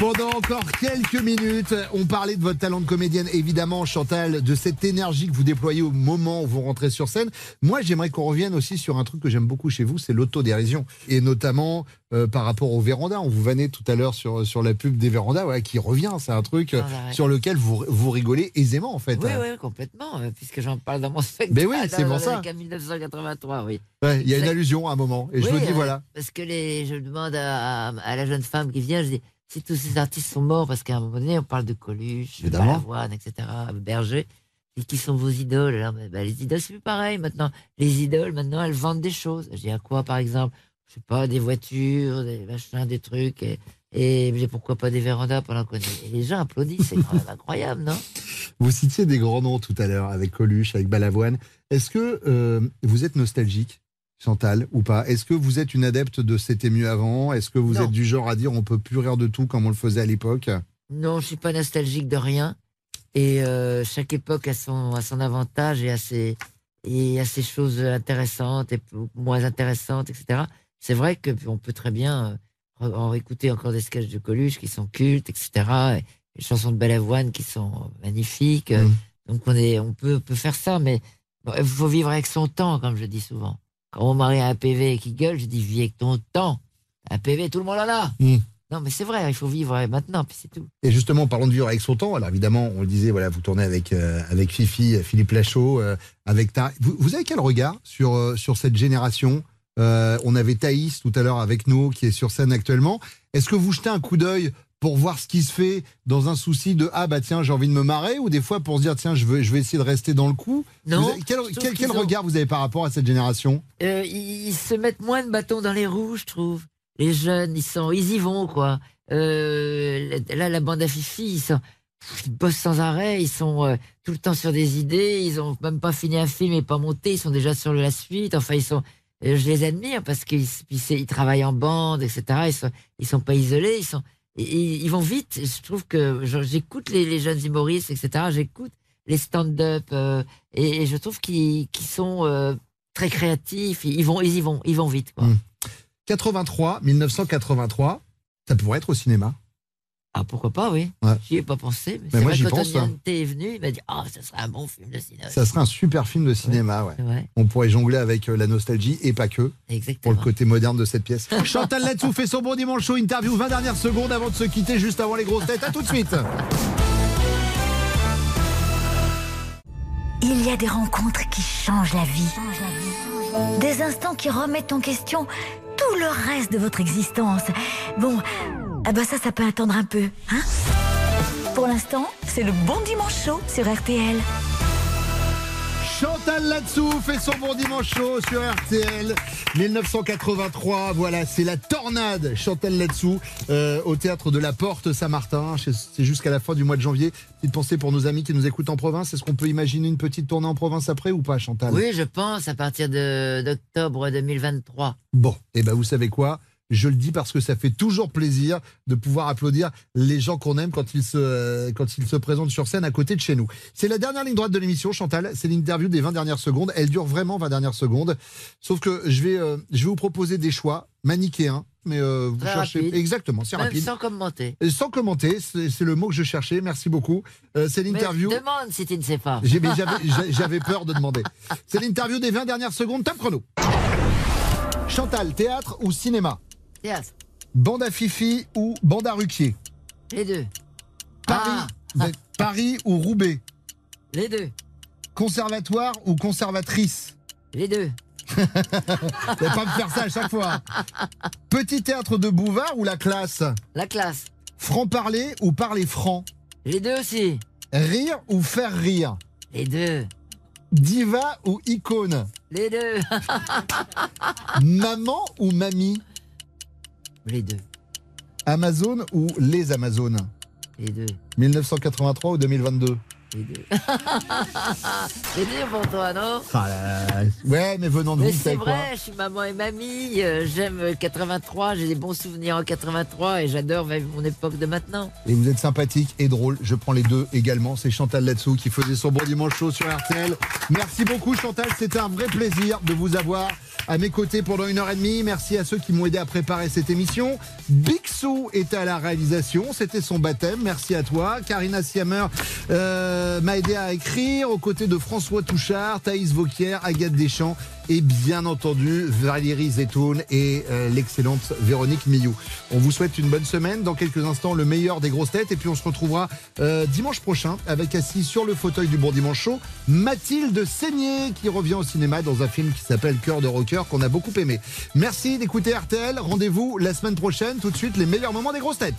Pendant encore quelques minutes, on parlait de votre talent de comédienne, évidemment, Chantal, de cette énergie que vous déployez au moment où vous rentrez sur scène. Moi, j'aimerais qu'on revienne aussi sur un truc que j'aime beaucoup chez vous, c'est l'autodérision. Et notamment euh, par rapport aux vérandas. On vous vannait tout à l'heure sur, sur la pub des vérandas, ouais, qui revient. C'est un truc euh, Sans arrêt. sur lequel vous, vous rigolez aisément, en fait. Oui, oui, complètement, euh, puisque j'en parle dans mon spectacle. Mais oui, c'est pour ça. En 1983, oui. Ouais, Il y a une allusion à un moment. Et je me dis, euh, voilà. Parce que les, je demande à, à- à la jeune femme qui vient, je dis, si tous ces artistes sont morts, parce qu'à un moment donné, on parle de Coluche, de. Balavoine, etc., Berger, et qui sont vos idoles Alors, mais, bah, Les idoles, c'est plus pareil maintenant. Les idoles, maintenant, elles vendent des choses. Je dis à quoi, par exemple? Je sais pas, des voitures, des machins, des trucs, et, et pourquoi pas des vérandas pendant qu'on est. Les gens applaudissent, c'est quand même incroyable, non? Vous citiez des grands noms tout à l'heure avec Coluche, avec Balavoine. Est-ce que euh, vous êtes nostalgique, Chantal, ou pas Est-ce que vous êtes une adepte de C'était mieux avant? Est-ce que vous Non. êtes du genre à dire on peut plus rire de tout comme on le faisait à l'époque? Non, je suis pas nostalgique de rien. Et euh, chaque époque a son, a son avantage et a ses, et a ses choses intéressantes et moins intéressantes, etc. C'est vrai qu'on peut très bien euh, en écouter encore des sketchs de Coluche qui sont cultes, etc. Et les chansons de Balavoine qui sont magnifiques. Euh, Donc on, est, on peut, peut faire ça, mais bon, il faut vivre avec son temps, comme je dis souvent. Quand mon mari a un PV qui gueule, je dis vis avec ton temps. Un PV, tout le monde en a. Mm. Non, mais c'est vrai, il faut vivre maintenant, puis c'est tout. Et justement, parlons de vivre avec son temps. Alors évidemment, on le disait, voilà, vous tournez avec, euh, avec Fifi, Philippe Lachaud, euh, avec ta. Vous, vous avez quel regard sur, euh, sur cette génération? Euh, On avait Thaïs tout à l'heure avec nous, qui est sur scène actuellement. Est-ce que vous jetez un coup d'œil pour voir ce qui se fait dans un souci de ah bah tiens j'ai envie de me marrer ou des fois pour se dire tiens je veux je vais essayer de rester dans le coup Non, Vous avez- quel, quel, quel qu'ils ont- regard vous avez par rapport à cette génération? Euh, ils, ils se mettent moins de bâtons dans les roues, je trouve. Les jeunes, ils sont, ils y vont quoi. Euh, là, la bande à Fifi, ils sont, ils bossent sans arrêt, ils sont euh, tout le temps sur des idées. Ils ont même pas fini un film et pas monté, ils sont déjà sur la suite. Enfin, ils sont, je les admire parce qu'ils ils travaillent en bande, etc. Ils sont, ils sont pas isolés, ils sont, ils, ils vont vite. Je trouve que j'écoute les, jeunes humoristes, etc. J'écoute les stand-up euh, et, je trouve qu'ils sont euh, très créatifs. Ils vont, ils y vont, ils vont vite. Quoi. 83 1983 ça pourrait être au cinéma Ah pourquoi pas oui. Ouais. J'y ai pas pensé. Mais, Mais moi, j'y quand pense, hein. Est venu, il m'a dit ah ça serait un bon film de cinéma. ça serait un super film de cinéma ouais. Ouais. on pourrait jongler avec euh, la nostalgie et pas que Exactement. pour le côté moderne de cette pièce. Chantal Latsou fait son bon dimanche show interview 20 dernières secondes avant de se quitter juste avant les grosses têtes. À tout de suite. Il y a des rencontres qui changent la vie. Des instants qui remettent en question tout le reste de votre existence. Bon, ah bah ça, ça peut attendre un peu, hein? Pour l'instant, c'est le bon dimanche chaud sur RTL. Chantal Latsou fait son bon dimanche chaud sur RTL 1983. Voilà, c'est la tornade. Chantal Latsou euh, au théâtre de la Porte Saint-Martin. C'est jusqu'à la fin du mois de janvier. Petite pensée pour nos amis qui nous écoutent en province. Est-ce qu'on peut imaginer une petite tournée en province après ou pas, Chantal? Oui, je pense à partir de d'octobre 2023. Bon, et ben vous savez quoi? Je le dis parce que ça fait toujours plaisir de pouvoir applaudir les gens qu'on aime quand ils, se, quand ils se présentent sur scène à côté de chez nous. C'est la dernière ligne droite de l'émission, Chantal. C'est l'interview des 20 dernières secondes. Elle dure vraiment 20 dernières secondes. Sauf que je vais, euh, je vais vous proposer des choix manichéens. Mais euh, vous Très cherchez. rapide. Exactement, c'est rapide. sans commenter. Et Sans commenter, c'est le mot que je cherchais. Merci beaucoup. Euh, c'est l'interview. Demande si tu ne sais pas. J'avais peur de demander. C'est l'interview des 20 dernières secondes. Top chrono. Chantal, théâtre ou cinéma? Théâtre. Bande à Fifi ou bande à Ruquier Les deux. Paris, êtes Paris ou Roubaix Les deux. Conservatoire ou conservatrice Les deux. Pas me faire ça à chaque fois. Petit théâtre de Bouvard ou la classe La classe. Franc-parler ou parler franc Les deux aussi. Rire ou faire rire Les deux. Diva ou icône Les deux. Maman ou mamie Les deux. Amazon ou les Amazones? Les deux. 1983 ou 2022 les deux. c'est dur pour toi, non Ah là. Ouais, mais venant de Mais vous, c'est quoi vrai, je suis maman et mamie, euh, j'aime euh, 83, j'ai des bons souvenirs en 83 et j'adore mon époque de maintenant. Et vous êtes sympathique et drôle. Je prends les deux également. C'est Chantal Latsou qui faisait son bon dimanche chaud sur RTL. Merci beaucoup Chantal. C'était un vrai plaisir de vous avoir à mes côtés pendant une heure et demie. Merci à ceux qui m'ont aidé à préparer cette émission. Bixou était à la réalisation. C'était son baptême. Merci à toi. Karina Siamer euh, m'a aidé à écrire aux côtés de François Touchard, Thaïs Vauquier, Agathe Deschamps et bien entendu Valérie Zetoun et euh, l'excellente Véronique Millou. On vous souhaite une bonne semaine. Dans quelques instants, le meilleur des grosses têtes. Et puis on se retrouvera euh, dimanche prochain avec assis sur le fauteuil du Bon Dimanche Show, Mathilde Seigné qui revient au cinéma dans un film qui s'appelle Cœur de rocker qu'on a beaucoup aimé. Merci d'écouter RTL. Rendez-vous la semaine prochaine. Tout de suite, les meilleurs moments des grosses têtes.